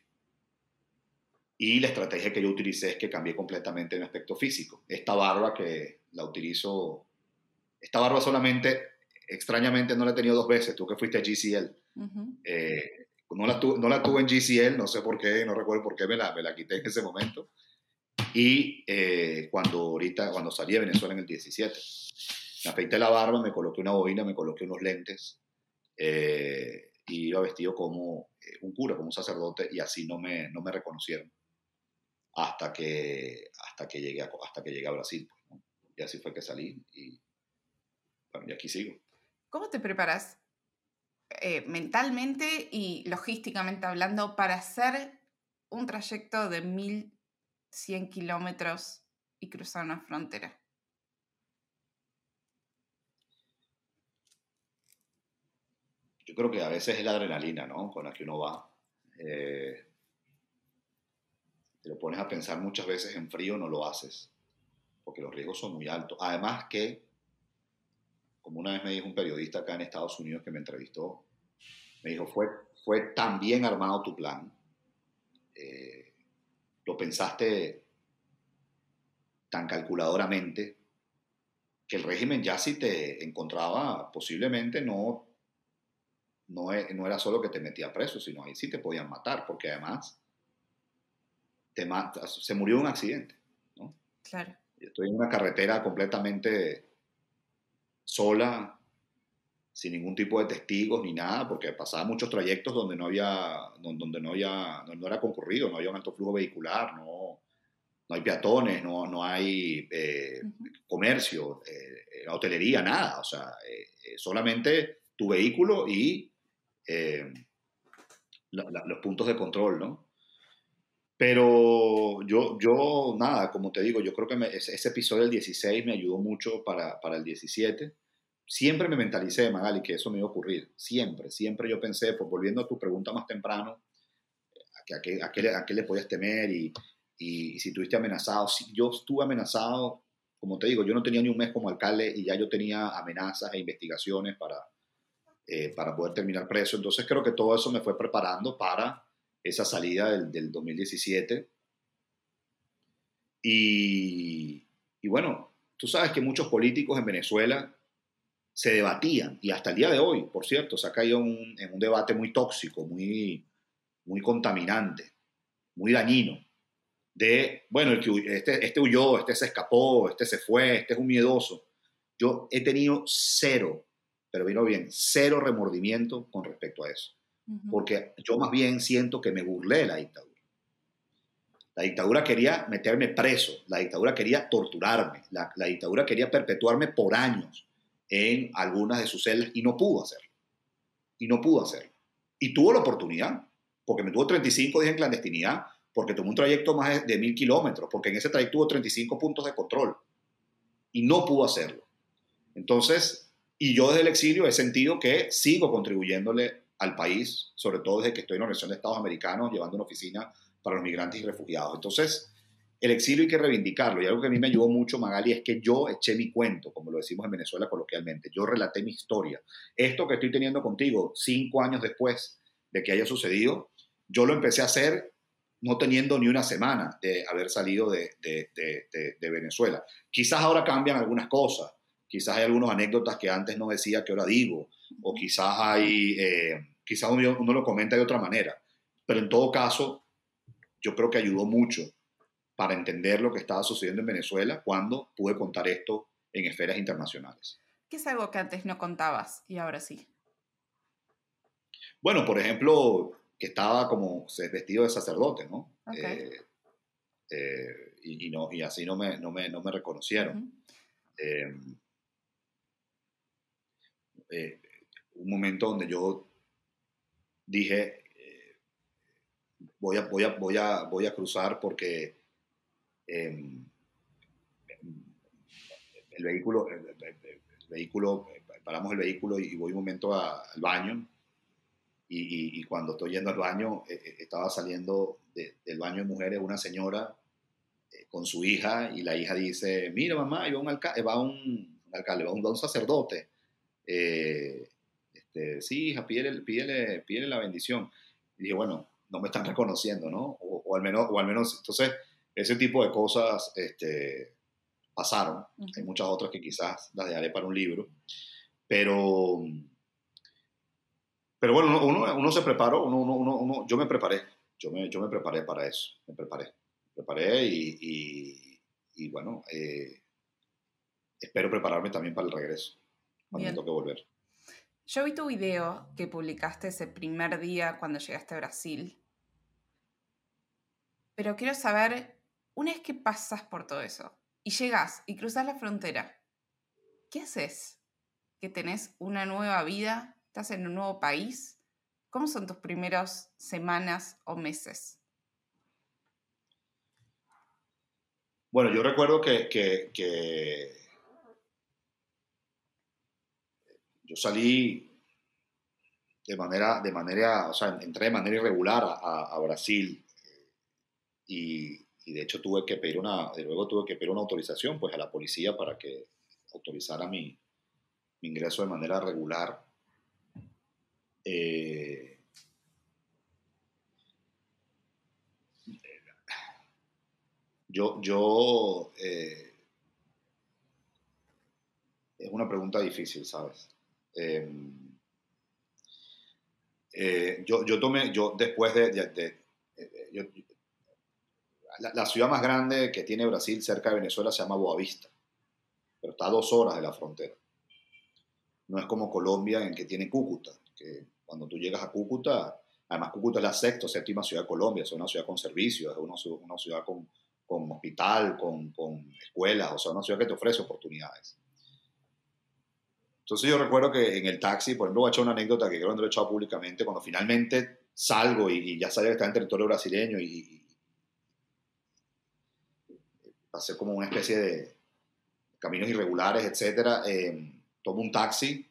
Speaker 1: y la estrategia que yo utilicé es que cambié completamente mi aspecto físico. Esta barba que la utilizo, esta barba solamente, extrañamente no la he tenido dos veces, tú que fuiste a GCL. Uh -huh. eh, no, la tuve, no la tuve en GCL, no sé por qué, no recuerdo por qué me la, me la quité en ese momento. Y eh, cuando ahorita, cuando salí de Venezuela en el 17, me afeité la barba, me coloqué una bobina, me coloqué unos lentes eh, y iba vestido como un cura, como un sacerdote y así no me, no me reconocieron hasta que, hasta que, llegué, a, hasta que llegué a Brasil. Pues, ¿no? Y así fue que salí y, bueno, y aquí sigo.
Speaker 2: ¿Cómo te preparas eh, mentalmente y logísticamente hablando para hacer un trayecto de 1100 kilómetros y cruzar una frontera?
Speaker 1: Yo creo que a veces es la adrenalina, ¿no? Con la que uno va. Eh, te lo pones a pensar muchas veces en frío, no lo haces, porque los riesgos son muy altos. Además que, como una vez me dijo un periodista acá en Estados Unidos que me entrevistó, me dijo, fue, fue tan bien armado tu plan, eh, lo pensaste tan calculadoramente, que el régimen ya si te encontraba posiblemente no, no, e, no era solo que te metía preso, sino ahí sí te podían matar, porque además te se murió en un accidente. ¿no?
Speaker 2: Claro.
Speaker 1: Estoy en una carretera completamente sola, sin ningún tipo de testigos ni nada, porque pasaba muchos trayectos donde no había, donde no había, no era concurrido, no había un alto flujo vehicular, no, no hay peatones, no, no hay eh, comercio, eh, hotelería, nada, o sea, eh, solamente tu vehículo y los puntos de control, ¿no? Pero yo, yo, nada, como te digo, yo creo que ese, episodio del 16 me ayudó mucho para, para el 17. Siempre me mentalicé, Magali, que eso me iba a ocurrir. Siempre, siempre yo pensé, pues volviendo a tu pregunta más temprano, a qué, a qué, a qué le podías temer y, y, si tuviste amenazado. Si yo estuve amenazado, como te digo, yo no tenía ni un mes como alcalde y ya yo tenía amenazas e investigaciones para, eh, para poder terminar preso. Entonces creo que todo eso me fue preparando para esa salida del, del 2017. Y, y, bueno, tú sabes que muchos políticos en Venezuela se debatían, y hasta el día de hoy, por cierto, se ha caído en un debate muy tóxico, muy, muy contaminante, muy dañino, de, bueno, este, este huyó, este se escapó, este se fue, este es un miedoso. Yo he tenido cero, pero vino bien, cero remordimiento con respecto a eso porque yo más bien siento que me burlé de la dictadura. La dictadura quería meterme preso, la dictadura quería torturarme, la, dictadura quería perpetuarme por años en algunas de sus celdas y no pudo hacerlo. Y no pudo hacerlo. Y tuvo la oportunidad, porque me tuvo 35 días en clandestinidad, porque tomó un trayecto más de mil kilómetros, porque en ese trayecto tuvo 35 puntos de control. Y no pudo hacerlo. Entonces, y yo desde el exilio he sentido que sigo contribuyéndole al país, sobre todo desde que estoy en la Organización de Estados Americanos, llevando una oficina para los migrantes y refugiados. Entonces, el exilio hay que reivindicarlo. Y algo que a mí me ayudó mucho, Magali, es que yo eché mi cuento, como lo decimos en Venezuela coloquialmente. Yo relaté mi historia. Esto que estoy teniendo contigo cinco años después de que haya sucedido, yo lo empecé a hacer no teniendo ni una semana de haber salido de, de, de, Venezuela. Quizás ahora cambian algunas cosas, quizás hay algunas anécdotas que antes no decía que ahora digo, o quizás hay, eh, quizás uno, uno, lo comenta de otra manera, pero en todo caso, yo creo que ayudó mucho para entender lo que estaba sucediendo en Venezuela cuando pude contar esto en esferas internacionales.
Speaker 2: ¿Qué es algo que antes no contabas y ahora sí?
Speaker 1: Bueno, por ejemplo, que estaba como vestido de sacerdote, ¿no? Eh, eh, y, no, y así no me, no me, no me reconocieron un momento donde yo dije, eh, voy, a, voy, a, voy, a, voy a cruzar porque em, el vehículo, el, vehículo, paramos el vehículo y voy un momento al baño y, cuando estoy yendo al baño, eh, eh, estaba saliendo del baño de mujeres una señora con su hija y la hija dice, mira mamá, va un, alcalde, va un, alcalde, va un, va un sacerdote. Este, sí, hija, pídele, pídele, la bendición. Y dije, bueno, no me están reconociendo, ¿no? O, al, menos, o al menos, entonces, ese tipo de cosas este, pasaron. Hay muchas otras que quizás las dejaré para un libro. Pero, pero bueno, uno, uno se preparó, uno, uno, yo me preparé, yo me, yo me preparé para eso, me preparé, me preparé y, y, bueno, eh, espero prepararme también para el regreso, cuando me toque volver.
Speaker 2: Yo vi tu video que publicaste ese primer día cuando llegaste a Brasil. Pero quiero saber, una vez que pasas por todo eso y llegas y cruzas la frontera, ¿qué haces? Que tenés una nueva vida estás en un nuevo país. ¿Cómo son tus primeras semanas o meses?
Speaker 1: Bueno, yo recuerdo que, yo salí de manera, de manera, o sea, entré de manera irregular a, Brasil y, de hecho tuve que pedir una, luego tuve que pedir una autorización pues a la policía para que autorizara mi, mi ingreso de manera regular. Eh, yo, yo eh, es una pregunta difícil, ¿sabes? Em, eh, yo, yo, tomé, yo después de, la, la, ciudad más grande que tiene Brasil cerca de Venezuela se llama Boavista, pero está a dos horas de la frontera. No es como Colombia en que tiene Cúcuta, que cuando tú llegas a Cúcuta, además Cúcuta es la sexta o séptima ciudad de Colombia, es una ciudad con servicios, es una, una ciudad con, con hospital, con, con escuelas, o sea, una ciudad que te ofrece oportunidades. Entonces yo recuerdo que en el taxi, por ejemplo, voy a echar una anécdota que creo que no lo he echado públicamente, cuando finalmente salgo y, ya sabía que estaba en territorio brasileño y, pasé como una especie de caminos irregulares, etcétera, eh, tomo un taxi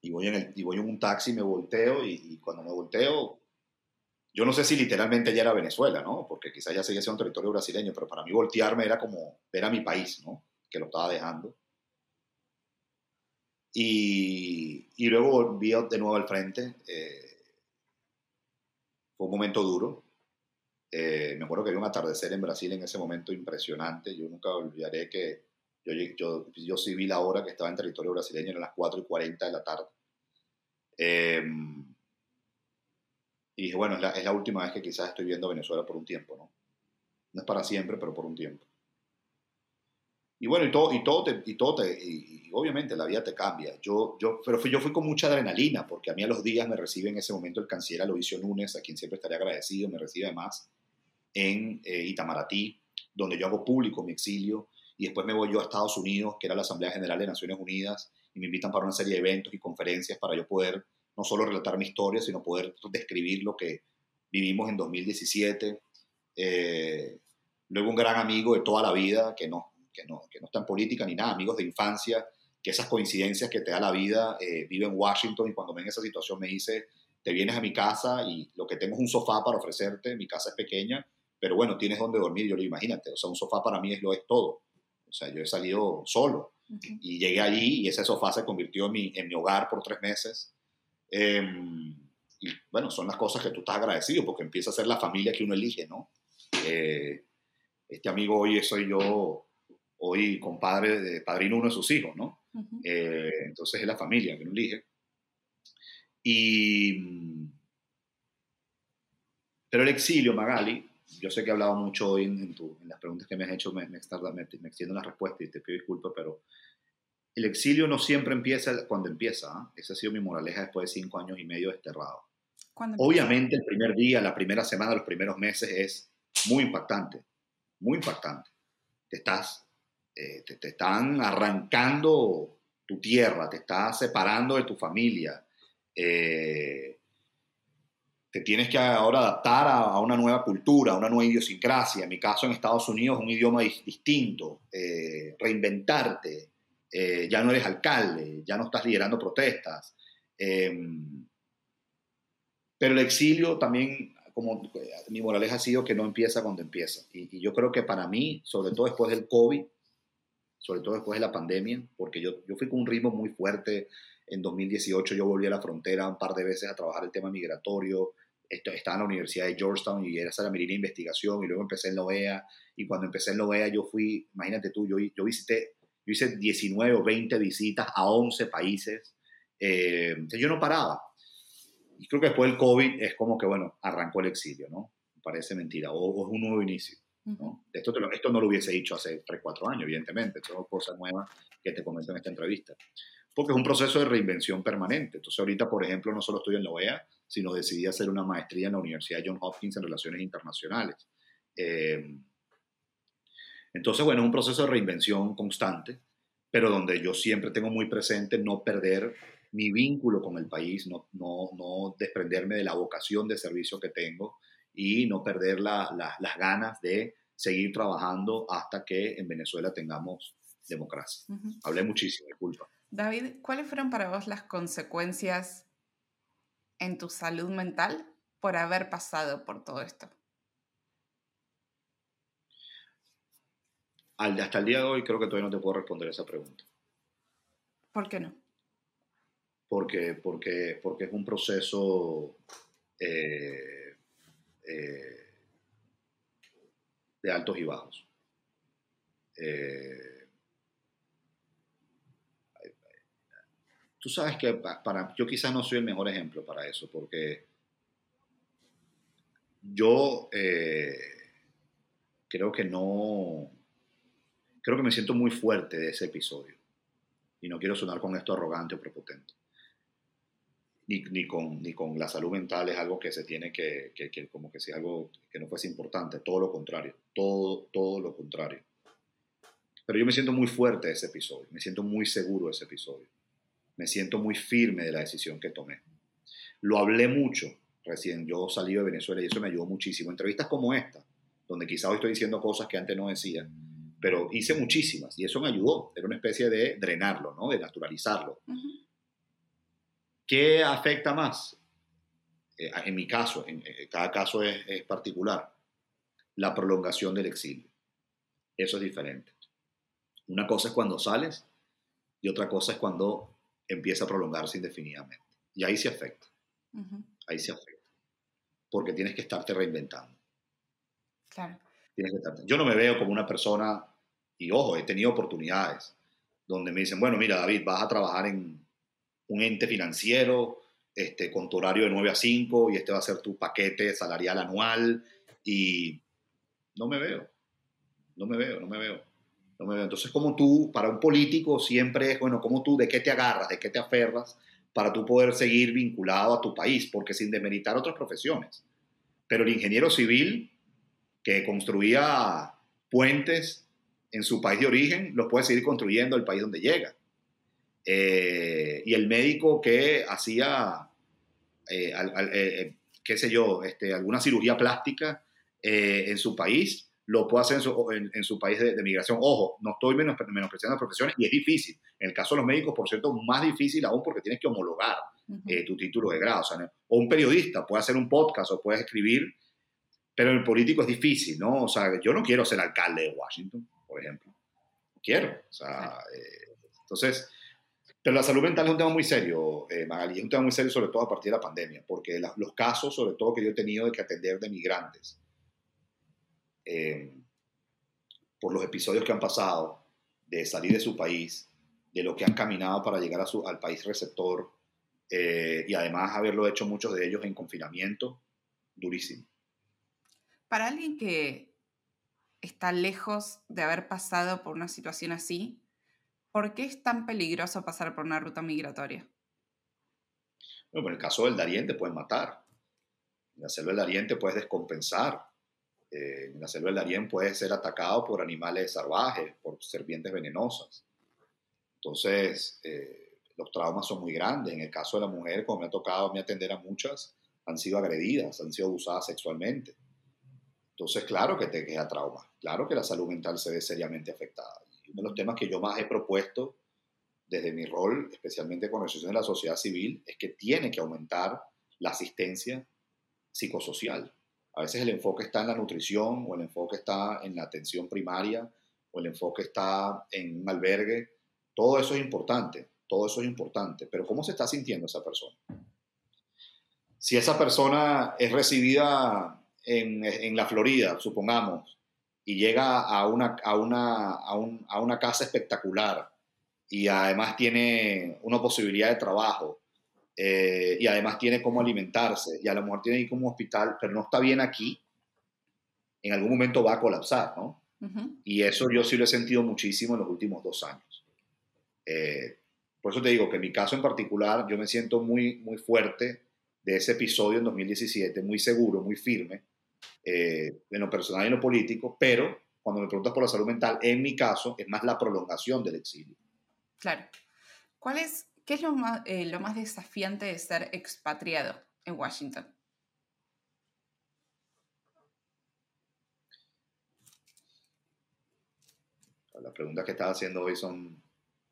Speaker 1: y voy en, el, y voy en un taxi, me volteo y, cuando me volteo, yo no sé si literalmente ya era Venezuela, ¿no? Porque quizás ya seguía siendo un territorio brasileño, pero para mí voltearme era como ver a mi país, ¿no? Que lo estaba dejando. Y, luego volví de nuevo al frente. Eh, fue un momento duro. Eh, me acuerdo que había un atardecer en Brasil en ese momento impresionante. Yo nunca olvidaré que yo, yo, yo sí vi la hora que estaba en territorio brasileño, eran las 4 y 40 de la tarde. Eh, y dije, bueno, es la, es la, última vez que quizás estoy viendo Venezuela por un tiempo, ¿no? No es para siempre, pero por un tiempo. Y bueno, y todo, y todo, te, y, todo te, y, obviamente la vida te cambia. Yo, yo, pero fui, yo fui con mucha adrenalina, porque a mí a los días me recibe en ese momento el canciller Aloisio Núñez, a quien siempre estaré agradecido, me recibe además en eh, Itamaraty, donde yo hago público mi exilio, y después me voy yo a Estados Unidos, que era la Asamblea General de Naciones Unidas, y me invitan para una serie de eventos y conferencias para yo poder no solo relatar mi historia, sino poder describir lo que vivimos en 2017. Eh, luego un gran amigo de toda la vida, que no, que, no, que no está en política ni nada, amigos de infancia, que esas coincidencias que te da la vida, eh, vive en Washington y cuando ven esa situación me dice, te vienes a mi casa y lo que tengo es un sofá para ofrecerte, mi casa es pequeña, pero bueno, tienes donde dormir, yo lo imagínate, o sea, un sofá para mí es lo es todo. O sea, yo he salido solo y llegué allí y ese sofá se convirtió en mi, en mi hogar por tres meses. Em, y bueno, son las cosas que tú estás agradecido porque empieza a ser la familia que uno elige, ¿no? Eh, este amigo hoy soy yo, hoy compadre, de padrino uno de sus hijos, ¿no? Eh, entonces es la familia que uno elige. Y, pero el exilio, Magali, yo sé que he hablado mucho hoy en, las preguntas que me has hecho, me, me, me, extiendo la respuesta y te pido disculpas, pero el exilio no siempre empieza cuando empieza. ¿eh? Esa ha sido mi moraleja después de cinco años y medio desterrado. Obviamente el primer día, la primera semana, los primeros meses es muy impactante, muy impactante. Te estás, eh, te, están arrancando tu tierra, te estás separando de tu familia. Eh, te tienes que ahora adaptar a, una nueva cultura, a una nueva idiosincrasia. En mi caso, en Estados Unidos, un idioma distinto, eh, reinventarte. Ya no eres alcalde, ya no estás liderando protestas. Em, pero el exilio también, como mi moraleja ha sido que no empieza cuando empieza. Y, yo creo que para mí, sobre todo después del COVID, sobre todo después de la pandemia, porque yo, yo fui con un ritmo muy fuerte. En 2018 yo volví a la frontera un par de veces a trabajar el tema migratorio, estaba en la Universidad de Georgetown y era esa la de investigación y luego empecé en la OEA y cuando empecé en la OEA yo fui, imagínate tú, yo, yo visité, yo hice 19 o 20 visitas a 11 países, eh, yo no paraba. Y creo que después del COVID es como que, bueno, arrancó el exilio, ¿no? Parece mentira, o, es un nuevo inicio. ¿No? Esto, esto no lo hubiese dicho hace 3, 4 años, evidentemente, esto es cosa nueva que te comento en esta entrevista. Porque es un proceso de reinvención permanente. Entonces ahorita, por ejemplo, no solo estoy en la OEA, sino decidí hacer una maestría en la Universidad John Hopkins en Relaciones Internacionales. Eh, entonces, bueno, es un proceso de reinvención constante, pero donde yo siempre tengo muy presente no perder mi vínculo con el país, no, no, no desprenderme de la vocación de servicio que tengo y no perder las ganas de seguir trabajando hasta que en Venezuela tengamos democracia. Hablé muchísimo, disculpa.
Speaker 2: David, ¿cuáles fueron para vos las consecuencias en tu salud mental por haber pasado por todo esto?
Speaker 1: hasta el día de hoy creo que todavía no te puedo responder esa pregunta.
Speaker 2: ¿Por qué no?
Speaker 1: Porque, porque, porque es un proceso eh, eh, de altos y bajos. Eh, tú sabes que para, yo quizás no soy el mejor ejemplo para eso, porque yo creo que no, creo que me siento muy fuerte de ese episodio. Y no quiero sonar con esto arrogante o prepotente. Ni, ni, con, ni con la salud mental es algo que se tiene que, que, como que sea algo que no fuese importante, todo lo contrario, todo, todo lo contrario. Pero yo me siento muy fuerte de ese episodio, me siento muy seguro de ese episodio, me siento muy firme de la decisión que tomé. Lo hablé mucho recién, yo salí de Venezuela y eso me ayudó muchísimo. Entrevistas como esta, donde quizá hoy estoy diciendo cosas que antes no decía, pero hice muchísimas y eso me ayudó. Era una especie de drenarlo, ¿no? De naturalizarlo. ¿Qué afecta más? Eh, en mi caso, en, eh, cada caso es, es, particular. La prolongación del exilio. Eso es diferente. Una cosa es cuando sales y otra cosa es cuando empieza a prolongarse indefinidamente. Y ahí se afecta. Ahí se afecta. Porque tienes que estarte reinventando.
Speaker 2: Claro.
Speaker 1: Tienes que estarte. Yo no me veo como una persona y ojo, he tenido oportunidades donde me dicen, bueno, mira, David, vas a trabajar en un ente financiero este, con tu horario de 9 a 5 y este va a ser tu paquete salarial anual y no me veo, no me veo, no me veo. No me veo. Entonces, como tú, para un político siempre es, bueno, como tú, ¿de qué te agarras, de qué te aferras para tú poder seguir vinculado a tu país? Porque sin demeritar otras profesiones. Pero el ingeniero civil que construía puentes en su país de origen, los puede seguir construyendo el país donde llega. Eh, y el médico que hacía, eh, eh, qué sé yo, este, alguna cirugía plástica en su país, lo puede hacer en su, país de, migración. Ojo, no estoy menos, menospreciando las profesiones y es difícil. En el caso de los médicos, por cierto, más difícil aún porque tienes que homologar tu título de grado. O, un periodista puede hacer un podcast o puede escribir, pero el político es difícil, ¿no? O sea, yo no quiero ser alcalde de Washington por ejemplo. Quiero. O sea, eh, entonces, pero la salud mental es un tema muy serio, eh, Magali, es un tema muy serio sobre todo a partir de la pandemia, porque los casos, sobre todo que yo he tenido de que atender de migrantes, eh, por los episodios que han pasado, de salir de su país, de lo que han caminado para llegar al país receptor, y además haberlo hecho muchos de ellos en confinamiento, durísimo.
Speaker 2: Para alguien que está lejos de haber pasado por una situación así, ¿por qué es tan peligroso pasar por una ruta migratoria?
Speaker 1: Bueno, en el caso del Darién te pueden matar. En la selva del Darién te puedes descompensar. Eh, en la selva del Darién puedes ser atacado por animales salvajes, por serpientes venenosas. Entonces, eh, los traumas son muy grandes. En el caso de la mujer, como me ha tocado me atender a muchas, han sido agredidas, han sido abusadas sexualmente. Entonces, claro que te queda trauma, claro que la salud mental se ve seriamente afectada. Uno de los temas que yo más he propuesto desde mi rol, especialmente con Asociación de la Sociedad Civil, es que tiene que aumentar la asistencia psicosocial. A veces el enfoque está en la nutrición o el enfoque está en la atención primaria o el enfoque está en un albergue. Todo eso es importante, todo eso es importante, pero ¿cómo se está sintiendo esa persona? Si esa persona es recibida en, la Florida, supongamos, y llega a una, a, una, a, una casa espectacular y además tiene una posibilidad de trabajo eh, y además tiene cómo alimentarse y a lo mejor tiene que ir como hospital, pero no está bien aquí, en algún momento va a colapsar, ¿no? Y eso yo sí lo he sentido muchísimo en los últimos dos años. Eh, por eso te digo que en mi caso en particular yo me siento muy, muy fuerte de ese episodio en 2017, muy seguro, muy firme, eh, en lo personal y en lo político, pero cuando me preguntas por la salud mental, en mi caso, es más la prolongación del exilio.
Speaker 2: Claro. ¿Cuál es, ¿Qué es lo más, eh, lo más desafiante de ser expatriado en Washington?
Speaker 1: Las preguntas que estás haciendo hoy son,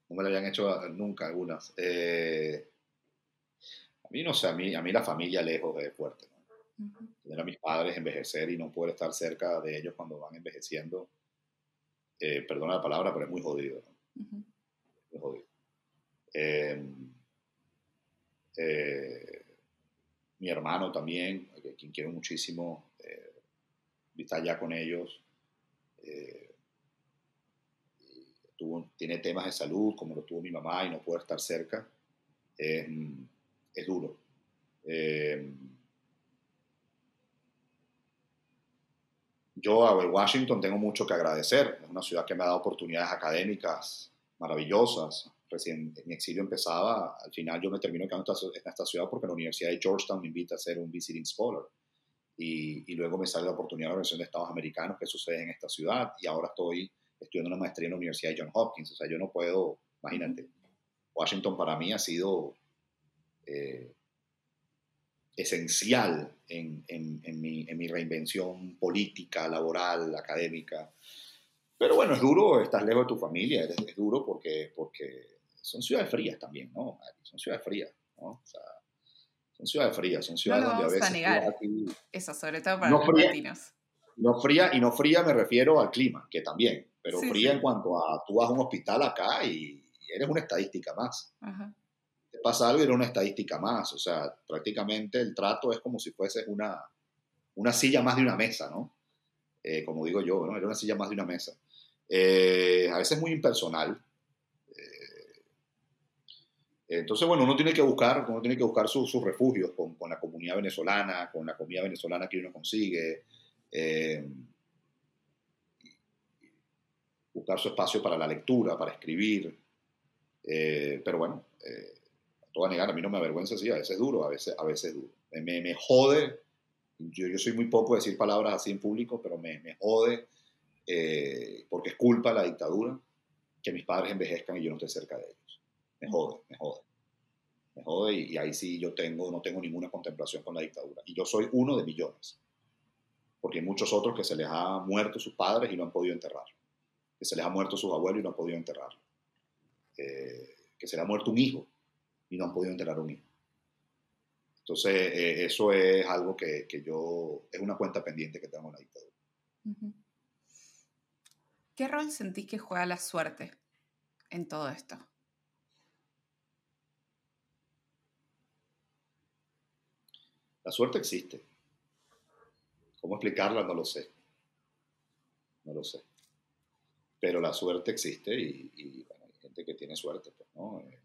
Speaker 1: no me las habían hecho nunca algunas. Eh, a mí no sé, a mí, a mí la familia lejos es fuerte. Tener a mis padres envejecer y no poder estar cerca de ellos cuando van envejeciendo, eh, perdona la palabra, pero es muy jodido. Muy jodido. Em, eh, mi hermano también, quien quiero muchísimo, eh, está ya con ellos. Eh, tiene temas de salud, como lo tuvo mi mamá, y no puede estar cerca. es duro. Yo a Washington tengo mucho que agradecer. Es una ciudad que me ha dado oportunidades académicas maravillosas, recién mi exilio empezaba, al final yo me termino quedando en esta ciudad porque la Universidad de Georgetown me invita a ser un visiting scholar. Y, y luego me sale la oportunidad de la Organización de Estados Americanos que sucede en esta ciudad y ahora estoy estudiando una maestría en la Universidad de Johns Hopkins. O sea, yo no puedo, imagínate, Washington para mí ha sido eh, esencial en, en, en, mi, en mi reinvención política, laboral, académica. Pero bueno, es duro, estás lejos de tu familia, es, es duro porque, porque son ciudades frías también, ¿no? Son ciudades frías, ¿no? O sea, son ciudades frías, son ciudades
Speaker 2: no
Speaker 1: donde a veces...
Speaker 2: A negar. Eso, sobre todo para no los fría, latinos.
Speaker 1: No fría, y no fría me refiero al clima, que también, pero sí, fría sí. en cuanto a tú vas a un hospital acá y eres una estadística más. Ajá. Te pasa algo y eres una estadística más, o sea, prácticamente el trato es como si fueses una, una silla más de una mesa, ¿no? Eh, como digo yo, ¿no? Era una silla más de una mesa. Eh, a veces muy impersonal, entonces, bueno, uno tiene que buscar, uno tiene que buscar sus su refugios con, con, la comunidad venezolana, con la comida venezolana que uno consigue, eh, buscar su espacio para la lectura, para escribir. Eh, pero bueno, eh, todo a negar, a mí no me avergüenza, sí, a veces es duro, a veces, a veces es duro. Me, me jode, yo, yo, soy muy poco de decir palabras así en público, pero me, me jode eh, porque es culpa de la dictadura que mis padres envejezcan y yo no esté cerca de ellos me jode, me jode. Me jode y, y, ahí sí yo tengo, no tengo ninguna contemplación con la dictadura. Y yo soy uno de millones. Porque hay muchos otros que se les ha muerto sus padres y no han podido enterrar. Que se les ha muerto sus abuelos y no han podido enterrar. Eh, que se les ha muerto un hijo y no han podido enterrar un hijo. Entonces, eh, eso es algo que, que, yo, es una cuenta pendiente que tengo en la dictadura.
Speaker 2: ¿Qué rol sentís que juega la suerte en todo esto?
Speaker 1: La suerte existe. ¿Cómo explicarla? No lo sé. No lo sé. Pero la suerte existe y, y bueno, hay gente que tiene suerte, pues, ¿no? Eh,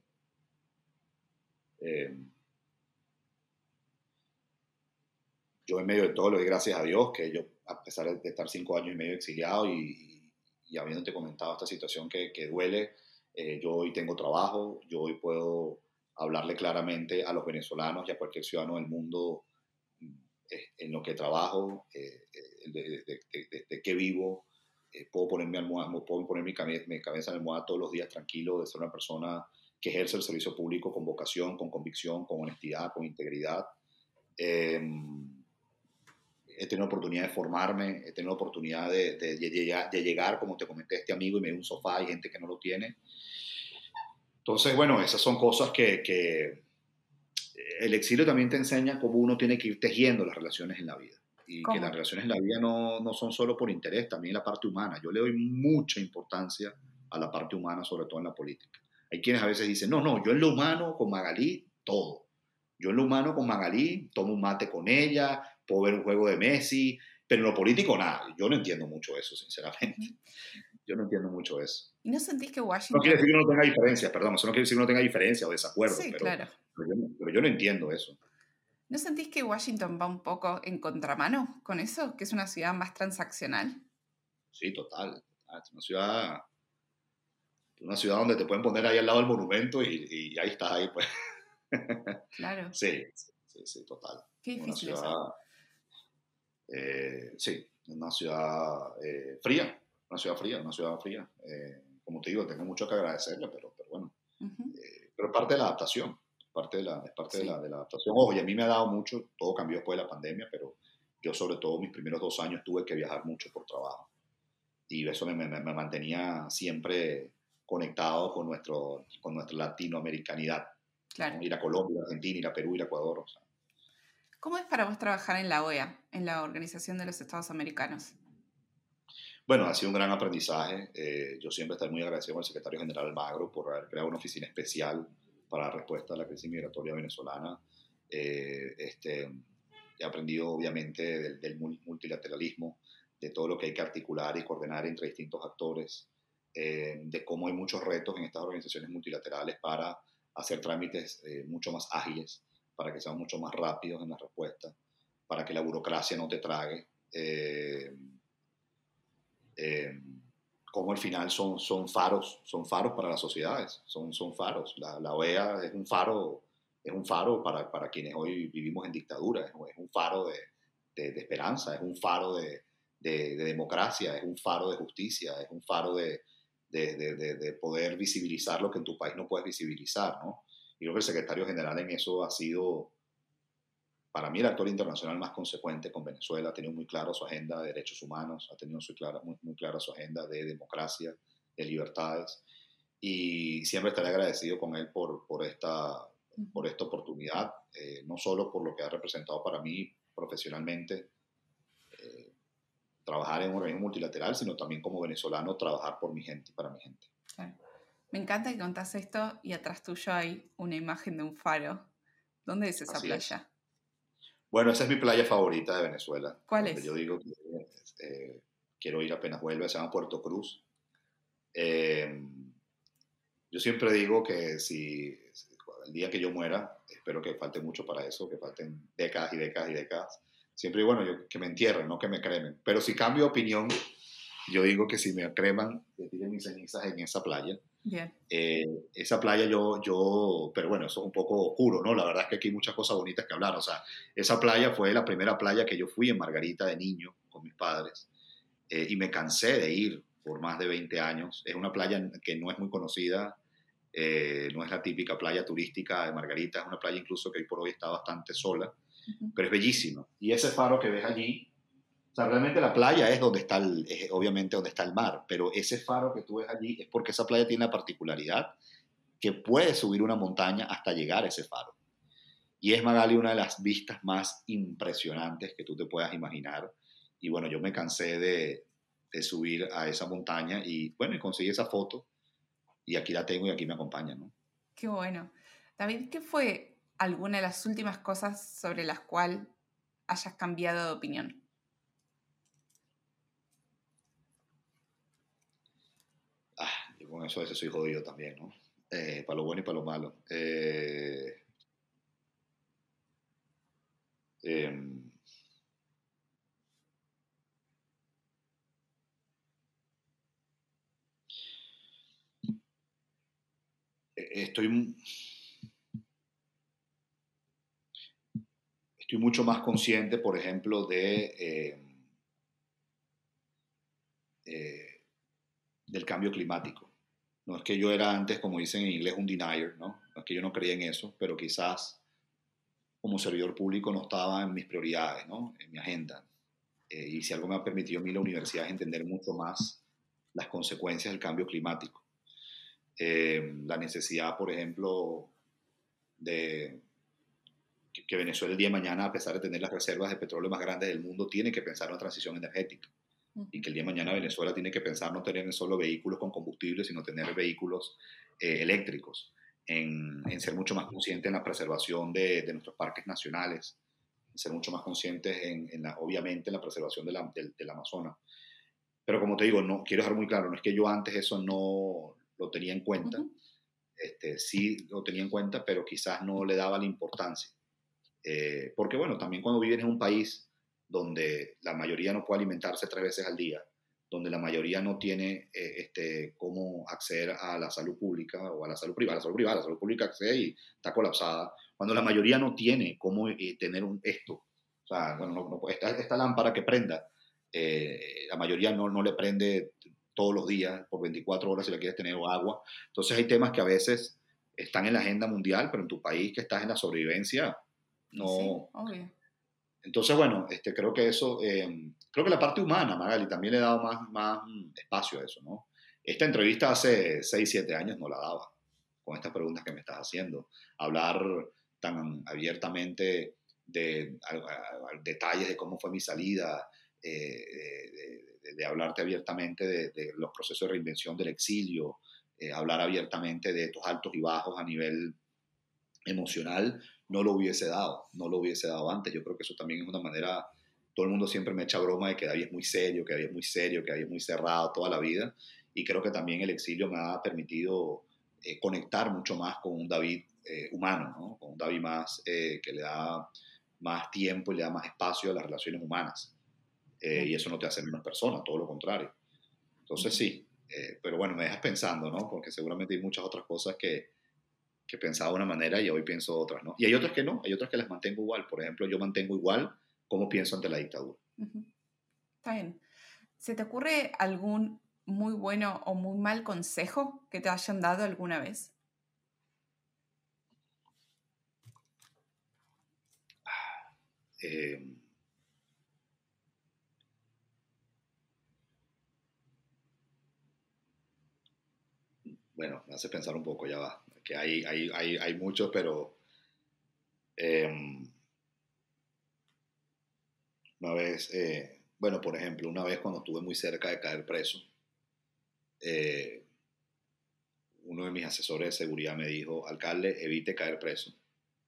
Speaker 1: eh, yo en medio de todo le doy gracias a Dios que yo, a pesar de estar cinco años y medio exiliado y, y habiéndote comentado esta situación que, que duele, eh, yo hoy tengo trabajo, yo hoy puedo hablarle claramente a los venezolanos y a cualquier ciudadano del mundo eh, en lo que trabajo, eh, de, de, de, de, qué vivo, eh, puedo poner mi almohada, puedo poner mi cabeza, mi cabeza en la almohada todos los días tranquilo, de ser una persona que ejerce el servicio público con vocación, con convicción, con honestidad, con integridad. Eh, he tenido oportunidad de formarme, he tenido oportunidad de, de, de, llegar, de, llegar, como te comenté, este amigo y me dio un sofá, hay gente que no lo tiene. Entonces, bueno, esas son cosas que, que el exilio también te enseña cómo uno tiene que ir tejiendo las relaciones en la vida. Y ¿Cómo? que las relaciones en la vida no, no son solo por interés, también la parte humana. Yo le doy mucha importancia a la parte humana, sobre todo en la política. Hay quienes a veces dicen, no, no, yo en lo humano con Magalí, todo. Yo en lo humano con Magalí tomo un mate con ella, puedo ver un juego de Messi, pero en lo político nada. Yo no entiendo mucho eso, sinceramente. Yo no entiendo mucho eso.
Speaker 2: ¿Y no sentís que Washington...
Speaker 1: No quiere decir que no tenga diferencias, perdón, eso no quiere decir que no tenga diferencia o desacuerdo,
Speaker 2: sí,
Speaker 1: pero,
Speaker 2: claro.
Speaker 1: pero, yo, pero, yo, no entiendo eso.
Speaker 2: ¿No sentís que Washington va un poco en contramano con eso? ¿Que es una ciudad más transaccional?
Speaker 1: Sí, total. Es una ciudad, una ciudad donde te pueden poner ahí al lado del monumento y, y ahí estás ahí, pues. [laughs]
Speaker 2: Claro.
Speaker 1: Sí, sí, sí, total.
Speaker 2: Qué difícil
Speaker 1: una ciudad, eh, sí, una ciudad eh, fría, una ciudad fría, una ciudad fría. Eh, como te digo, tengo mucho que agradecerle, pero, pero bueno. Uh -huh. pero parte de la adaptación, parte de la, es parte de, la, de la adaptación. Ojo, y a mí me ha dado mucho, todo cambió después de la pandemia, pero yo sobre todo mis primeros dos años tuve que viajar mucho por trabajo. Y eso me, me, me mantenía siempre conectado con, nuestro, con nuestra latinoamericanidad.
Speaker 2: Claro.
Speaker 1: Ir a Colombia, Argentina, ir a Perú, ir a Ecuador. O sea.
Speaker 2: ¿Cómo es para vos trabajar en la OEA, en la Organización de los Estados Americanos?
Speaker 1: Bueno, ha sido un gran aprendizaje. Eh, yo siempre estoy muy agradecido al secretario general Magro por haber creado una oficina especial para la respuesta a la crisis migratoria venezolana. Eh, este, he aprendido obviamente del, del, multilateralismo, de todo lo que hay que articular y coordinar entre distintos actores, eh, de cómo hay muchos retos en estas organizaciones multilaterales para hacer trámites eh, mucho más ágiles, para que sean mucho más rápidos en la respuesta, para que la burocracia no te trague. Eh, como al final son, son faros, son faros para las sociedades, son, son faros. La, OEA es un faro es un faro para, para, quienes hoy vivimos en dictadura, es, un faro de, de, de, esperanza, es un faro de, de, democracia, es un faro de justicia, es un faro de, poder visibilizar lo que en tu país no puedes visibilizar, ¿no? Y creo que el secretario general en eso ha sido, para mí, el actor internacional más consecuente con Venezuela, ha tenido muy claro su agenda de derechos humanos, ha tenido muy clara, muy, muy clara su agenda de democracia, de libertades, y siempre estaré agradecido con él por, por esta por esta oportunidad, eh, no solo por lo que ha representado para mí profesionalmente trabajar en un organismo multilateral, sino también como venezolano trabajar por mi gente y para mi gente.
Speaker 2: Claro. Me encanta que contás esto y atrás tuyo hay una imagen de un faro. ¿Dónde es esa
Speaker 1: Así
Speaker 2: playa?
Speaker 1: Es. Bueno, esa es mi playa favorita de Venezuela.
Speaker 2: ¿Cuál es?
Speaker 1: Yo digo que eh, quiero ir apenas vuelva, se llama Puerto Cruz. Eh, yo siempre digo que si el día que yo muera, espero que falte mucho para eso, que falten décadas y décadas y décadas. Siempre digo, bueno, yo, que me entierren, no que me cremen. Pero si cambio opinión, yo digo que si me creman, que tiren mis cenizas en esa playa.
Speaker 2: Bien.
Speaker 1: Eh, esa playa yo, yo, pero bueno, eso es un poco oscuro, ¿no? La verdad es que aquí hay muchas cosas bonitas que hablar. O sea, esa playa fue la primera playa que yo fui en Margarita de niño con mis padres eh, y me cansé de ir por más de 20 años. Es una playa que no es muy conocida, eh, no es la típica playa turística de Margarita, es una playa incluso que hoy por hoy está bastante sola, uh -huh. pero es bellísima. Y ese faro que ves allí, o sea, realmente la playa es donde está, el, es obviamente donde está el mar, pero ese faro que tú ves allí es porque esa playa tiene la particularidad que puedes subir una montaña hasta llegar a ese faro. Y es Magali una de las vistas más impresionantes que tú te puedas imaginar. Y bueno, yo me cansé de, de subir a esa montaña y bueno, y conseguí esa foto y aquí la tengo y aquí me acompaña, ¿no?
Speaker 2: Qué bueno. David, ¿qué fue alguna de las últimas cosas sobre las cuales hayas cambiado de opinión?
Speaker 1: Ah, yo con eso a veces soy jodido también, ¿no? Eh, para lo bueno y para lo malo. Eh, eh, estoy, estoy mucho más consciente, por ejemplo, de, eh, eh, del cambio climático. No es que yo era antes, como dicen en inglés, un denier, ¿no? no es que yo no creía en eso, pero quizás como servidor público no estaba en mis prioridades, ¿no? en mi agenda. Eh, y si algo me ha permitido a mí la universidad es entender mucho más las consecuencias del cambio climático eh, la necesidad, por ejemplo, de que, que, Venezuela el día de mañana, a pesar de tener las reservas de petróleo más grandes del mundo, tiene que pensar en una transición energética. Uh -huh. Y que el día de mañana Venezuela tiene que pensar no tener solo vehículos con combustible, sino tener vehículos eh, eléctricos, en, en, ser mucho más conscientes en la preservación de, de, nuestros parques nacionales, en ser mucho más conscientes, en, en la, obviamente, en la preservación de la, del, del Amazonas. Pero como te digo, no, quiero dejar muy claro, no es que yo antes eso no, lo tenía en cuenta. Uh -huh. este, sí lo tenía en cuenta, pero quizás no le daba la importancia. Eh, porque bueno, también cuando vives en un país donde la mayoría no puede alimentarse tres veces al día, donde la mayoría no tiene eh, este, cómo acceder a la salud pública o a la salud privada, la salud privada, la salud pública accede y está colapsada, cuando la mayoría no tiene cómo eh, tener un, esto, o sea, bueno, no, no, esta, esta, lámpara que prenda, eh, la mayoría no, no le prende todos los días, por 24 horas si la quieres tener, o agua. Entonces hay temas que a veces están en la agenda mundial, pero en tu país que estás en la sobrevivencia, no.
Speaker 2: Sí, obvio.
Speaker 1: Entonces, bueno, este, creo que eso, eh, creo que la parte humana, Magali, también le he dado más, más espacio a eso, ¿no? Esta entrevista hace 6, 7 años no la daba, con estas preguntas que me estás haciendo. Hablar tan abiertamente de, detalles de cómo fue mi salida, eh, de, hablarte abiertamente de, los procesos de reinvención del exilio, eh, hablar abiertamente de estos altos y bajos a nivel emocional, no lo hubiese dado, no lo hubiese dado antes. Yo creo que eso también es una manera, todo el mundo siempre me echa broma de que David es muy serio, que David es muy serio, que David es muy cerrado toda la vida, y creo que también el exilio me ha permitido eh, conectar mucho más con un David eh, humano, ¿no? con un David más que le da más tiempo y le da más espacio a las relaciones humanas. y eso no te hace menos persona, todo lo contrario. Entonces sí, pero bueno, me dejas pensando, ¿no? Porque seguramente hay muchas otras cosas que, que pensaba de una manera y hoy pienso otras, ¿no? Y hay otras que no, hay otras que las mantengo igual. Por ejemplo, yo mantengo igual cómo pienso ante la dictadura.
Speaker 2: Está bien. ¿Se te ocurre algún muy bueno o muy mal consejo que te hayan dado alguna vez?
Speaker 1: Eh, bueno, me hace pensar un poco, ya va que hay, hay, hay, hay muchos, pero em, una vez, eh, bueno, por ejemplo, una vez cuando estuve muy cerca de caer preso, eh, uno de mis asesores de seguridad me dijo, alcalde, evite caer preso,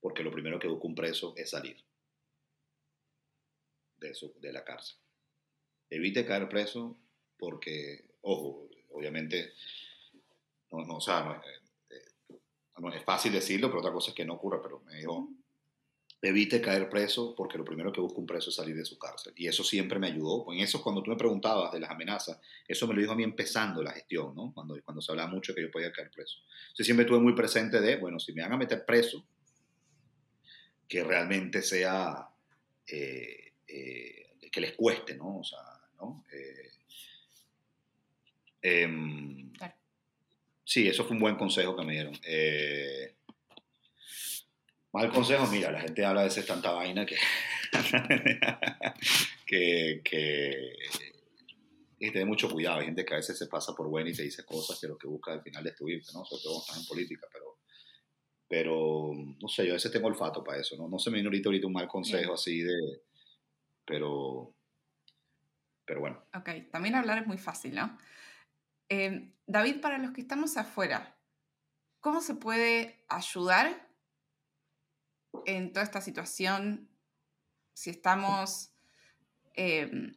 Speaker 1: porque lo primero que busca un preso es salir de, de la cárcel. Evite caer preso porque, ojo, obviamente, no, no, o sea, no, no es fácil decirlo, pero otra cosa es que no ocurra, pero me dijo, evite caer preso porque lo primero que busca un preso es salir de su cárcel. Y eso siempre me ayudó. En eso, cuando tú me preguntabas de las amenazas, eso me lo dijo a mí empezando la gestión, ¿no? Cuando, cuando se hablaba mucho de que yo podía caer preso. Entonces siempre estuve muy presente de, bueno, si me van a meter preso, que realmente sea, eh, eh, que les cueste, ¿no? O sea, ¿no? Eh, em, claro. Sí, eso fue un buen consejo que me dieron. Eh, mal consejo, mira, la gente habla de veces tanta vaina que, [laughs] que, que, que tener mucho cuidado. Hay gente que a veces se pasa por buena y te dice cosas que lo que busca al final es destruirte, ¿no? Sobre todo cuando estás en política, pero, pero no sé, yo a veces tengo olfato para eso, ¿no? No se me viene ahorita, ahorita un mal consejo así de, pero, pero bueno.
Speaker 2: Ok, también hablar es muy fácil, ¿no? Em, David, para los que estamos afuera, ¿cómo se puede ayudar en toda esta situación si estamos em,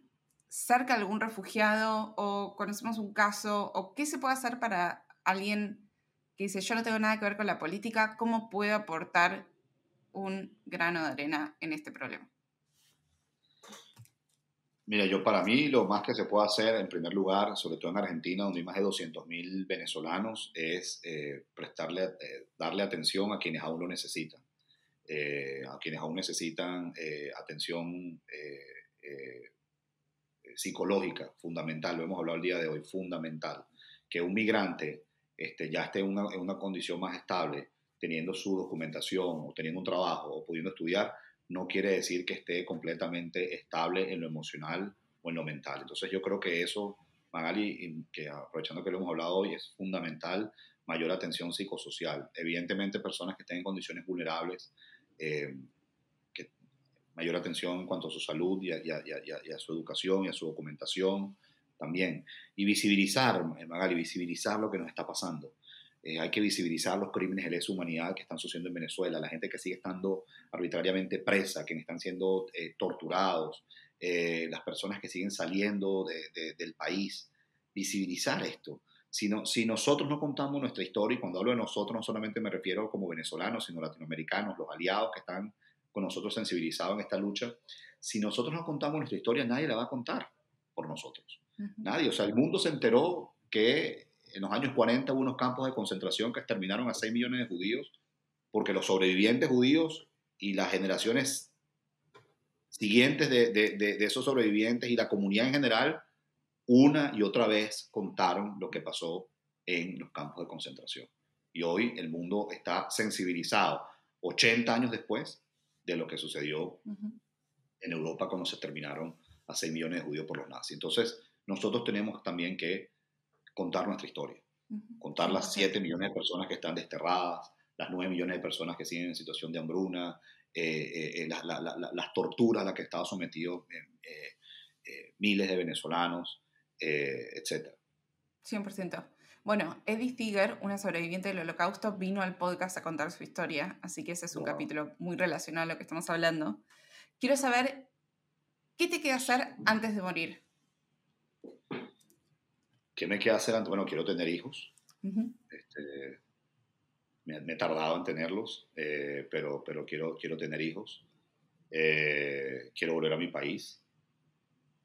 Speaker 2: cerca de algún refugiado o conocemos un caso o qué se puede hacer para alguien que dice yo no tengo nada que ver con la política, cómo puedo aportar un grano de arena en este problema?
Speaker 1: Mira, yo para mí lo más que se puede hacer, en primer lugar, sobre todo en Argentina, donde hay más de 200.000 venezolanos, es eh, prestarle, eh, darle atención a quienes aún lo necesitan, eh, a quienes aún necesitan atención psicológica, fundamental, lo hemos hablado el día de hoy, fundamental, que un migrante este, ya esté una, en una condición más estable, teniendo su documentación o teniendo un trabajo o pudiendo estudiar, no quiere decir que esté completamente estable en lo emocional o en lo mental. Entonces yo creo que eso, Magali, que aprovechando que lo hemos hablado hoy, es fundamental, mayor atención psicosocial. Evidentemente personas que estén en condiciones vulnerables, eh, mayor atención en cuanto a su salud y a, su educación y a su documentación también. Y visibilizar, Magali, visibilizar lo que nos está pasando. Eh, hay que visibilizar los crímenes de lesa humanidad que están sucediendo en Venezuela, la gente que sigue estando arbitrariamente presa, quienes están siendo eh, torturados, eh, las personas que siguen saliendo del país. Visibilizar esto. Si, si nosotros no contamos nuestra historia, y cuando hablo de nosotros no solamente me refiero como venezolanos, sino latinoamericanos, los aliados que están con nosotros sensibilizados en esta lucha, si nosotros no contamos nuestra historia, nadie la va a contar por nosotros. Nadie. O sea, el mundo se enteró que en los años 40 hubo unos campos de concentración que exterminaron a 6 millones de judíos porque los sobrevivientes judíos y las generaciones siguientes de, de, esos sobrevivientes y la comunidad en general, una y otra vez contaron lo que pasó en los campos de concentración. Y hoy el mundo está sensibilizado, 80 años después de lo que sucedió en Europa cuando se terminaron a 6 millones de judíos por los nazis. Entonces, nosotros tenemos también que contar nuestra historia, contar las 7 millones de personas que están desterradas, las 9 millones de personas que siguen en situación de hambruna, eh, eh, las torturas a las que estaban sometidos eh, miles de venezolanos, etc.
Speaker 2: 100%. Bueno, Eddie Stiger, una sobreviviente del holocausto, vino al podcast a contar su historia, así que ese es un capítulo muy relacionado a lo que estamos hablando. Quiero saber, ¿qué te queda hacer antes de morir?
Speaker 1: ¿Qué me queda hacer? Bueno, quiero tener hijos. este, me, he tardado en tenerlos, eh, pero, pero quiero, quiero tener hijos. Eh, quiero volver a mi país.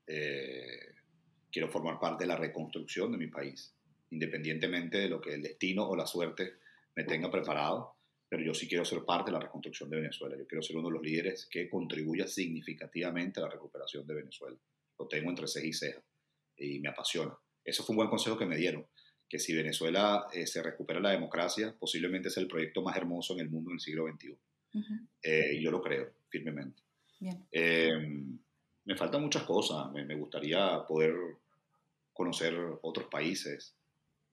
Speaker 1: Eh, quiero formar parte de la reconstrucción de mi país, independientemente de lo que el destino o la suerte me tenga preparado. Pero yo sí quiero ser parte de la reconstrucción de Venezuela. Yo quiero ser uno de los líderes que contribuya significativamente a la recuperación de Venezuela. Lo tengo entre ceja y ceja y me apasiona. Eso fue un buen consejo que me dieron que si Venezuela eh, se recupera la democracia, posiblemente es el proyecto más hermoso en el mundo en el siglo XXI. Eh, yo lo creo firmemente. Em, me faltan muchas cosas. Me, gustaría poder conocer otros países,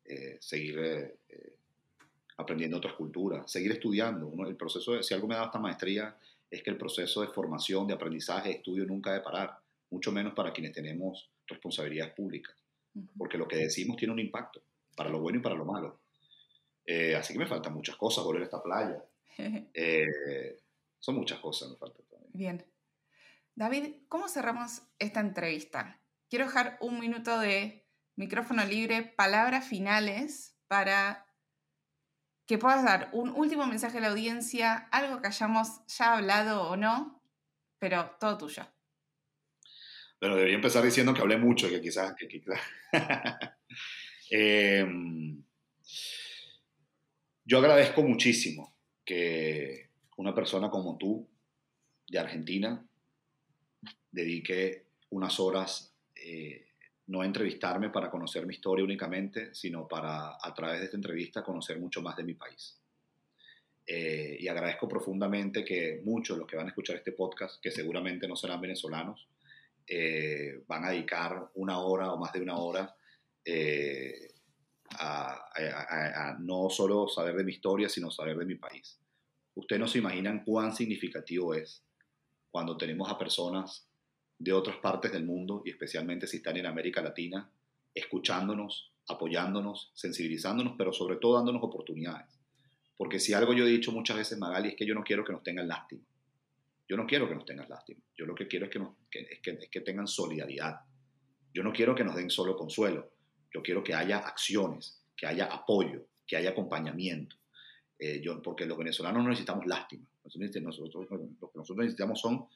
Speaker 1: eh, seguir aprendiendo otras culturas, seguir estudiando. el proceso si algo me da esta maestría es que el proceso de formación, de aprendizaje, de estudio nunca debe parar, mucho menos para quienes tenemos responsabilidades públicas, porque lo que decimos tiene un impacto para lo bueno y para lo malo. Eh, así que me faltan muchas cosas, volver a esta playa. [laughs] Eh, son muchas cosas, me faltan también.
Speaker 2: Bien. David, ¿cómo cerramos esta entrevista? Quiero dejar un minuto de micrófono libre, palabras finales para que puedas dar un último mensaje a la audiencia, algo que hayamos ya hablado o no, pero todo tuyo.
Speaker 1: Bueno, debería empezar diciendo que hablé mucho, que quizás... Que quizás [laughs] Em, yo agradezco muchísimo que una persona como tú, de Argentina, dedique unas horas eh, no a entrevistarme para conocer mi historia únicamente, sino para a través de esta entrevista conocer mucho más de mi país. Eh, y agradezco profundamente que muchos de los que van a escuchar este podcast, que seguramente no serán venezolanos, eh, van a dedicar una hora o más de una hora eh, a, no solo saber de mi historia, sino saber de mi país. Ustedes no se imaginan cuán significativo es cuando tenemos a personas de otras partes del mundo, y especialmente si están en América Latina, escuchándonos, apoyándonos, sensibilizándonos, pero sobre todo dándonos oportunidades. Porque si algo yo he dicho muchas veces, Magali, es que yo no quiero que nos tengan lástima. Yo no quiero que nos tengan lástima. Yo lo que quiero es que, nos, es que, es que tengan solidaridad. Yo no quiero que nos den solo consuelo. Yo quiero que haya acciones, que haya apoyo, que haya acompañamiento. Eh, yo, porque los venezolanos no necesitamos lástima. Nosotros, lo que nosotros necesitamos son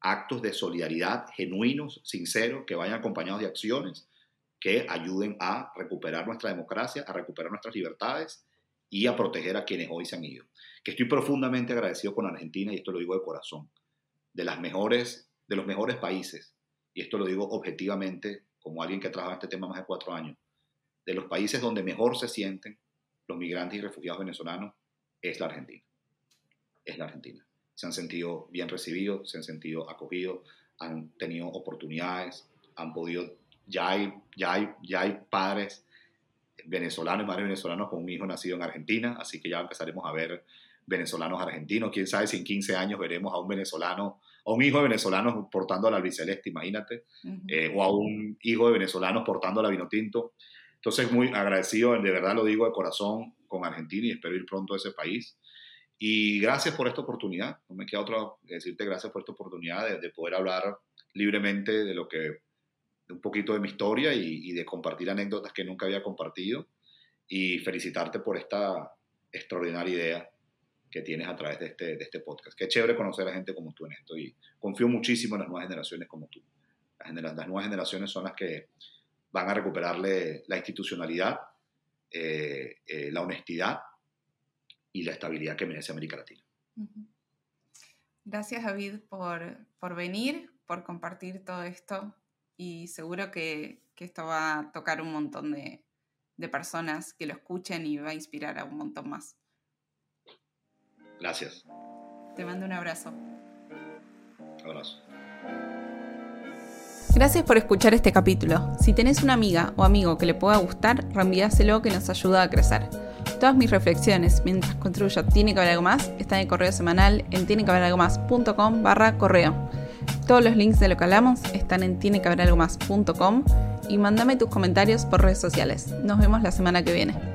Speaker 1: actos de solidaridad genuinos, sinceros, que vayan acompañados de acciones que ayuden a recuperar nuestra democracia, a recuperar nuestras libertades y a proteger a quienes hoy se han ido. Que estoy profundamente agradecido con Argentina y esto lo digo de corazón, de las mejores, de los mejores países y esto lo digo objetivamente como alguien que ha trabajado este tema más de cuatro años, de los países donde mejor se sienten los migrantes y refugiados venezolanos, es la Argentina. Es la Argentina. Se han sentido bien recibidos, se han sentido acogidos, han tenido oportunidades, han podido, ya hay, ya hay, ya hay padres venezolanos y madres venezolanos con un hijo nacido en Argentina, así que ya empezaremos a ver venezolanos argentinos. Quién sabe si en 15 años veremos a un venezolano a un hijo de venezolanos portando la albiceleste, imagínate, eh, o a un hijo de venezolanos portando la vino tinto. Entonces, muy agradecido, de verdad lo digo de corazón, con Argentina y espero ir pronto a ese país. Y gracias por esta oportunidad. No me queda otra decirte gracias por esta oportunidad de, poder hablar libremente de lo que, un poquito de mi historia y, de compartir anécdotas que nunca había compartido. Y felicitarte por esta extraordinaria idea que tienes a través de este, de este podcast. Qué chévere conocer a gente como tú en esto y confío muchísimo en las nuevas generaciones como tú. Las, las nuevas generaciones son las que van a recuperarle la institucionalidad, eh, eh, la honestidad y la estabilidad que merece América Latina.
Speaker 2: Gracias David por, por venir, por compartir todo esto y seguro que, que, esto va a tocar un montón de, de personas que lo escuchen y va a inspirar a un montón más.
Speaker 1: Gracias.
Speaker 2: Te mando un abrazo.
Speaker 1: Abrazo.
Speaker 2: Gracias por escuchar este capítulo. Si tenés una amiga o amigo que le pueda gustar, reenvíaselo que nos ayuda a crecer. Todas mis reflexiones mientras construyo Tiene que haber algo más están en el correo semanal en tienequehaberalgomás.com barra correo. Todos los links de lo que hablamos están en tienequehaberalgomás.com y mándame tus comentarios por redes sociales. Nos vemos la semana que viene.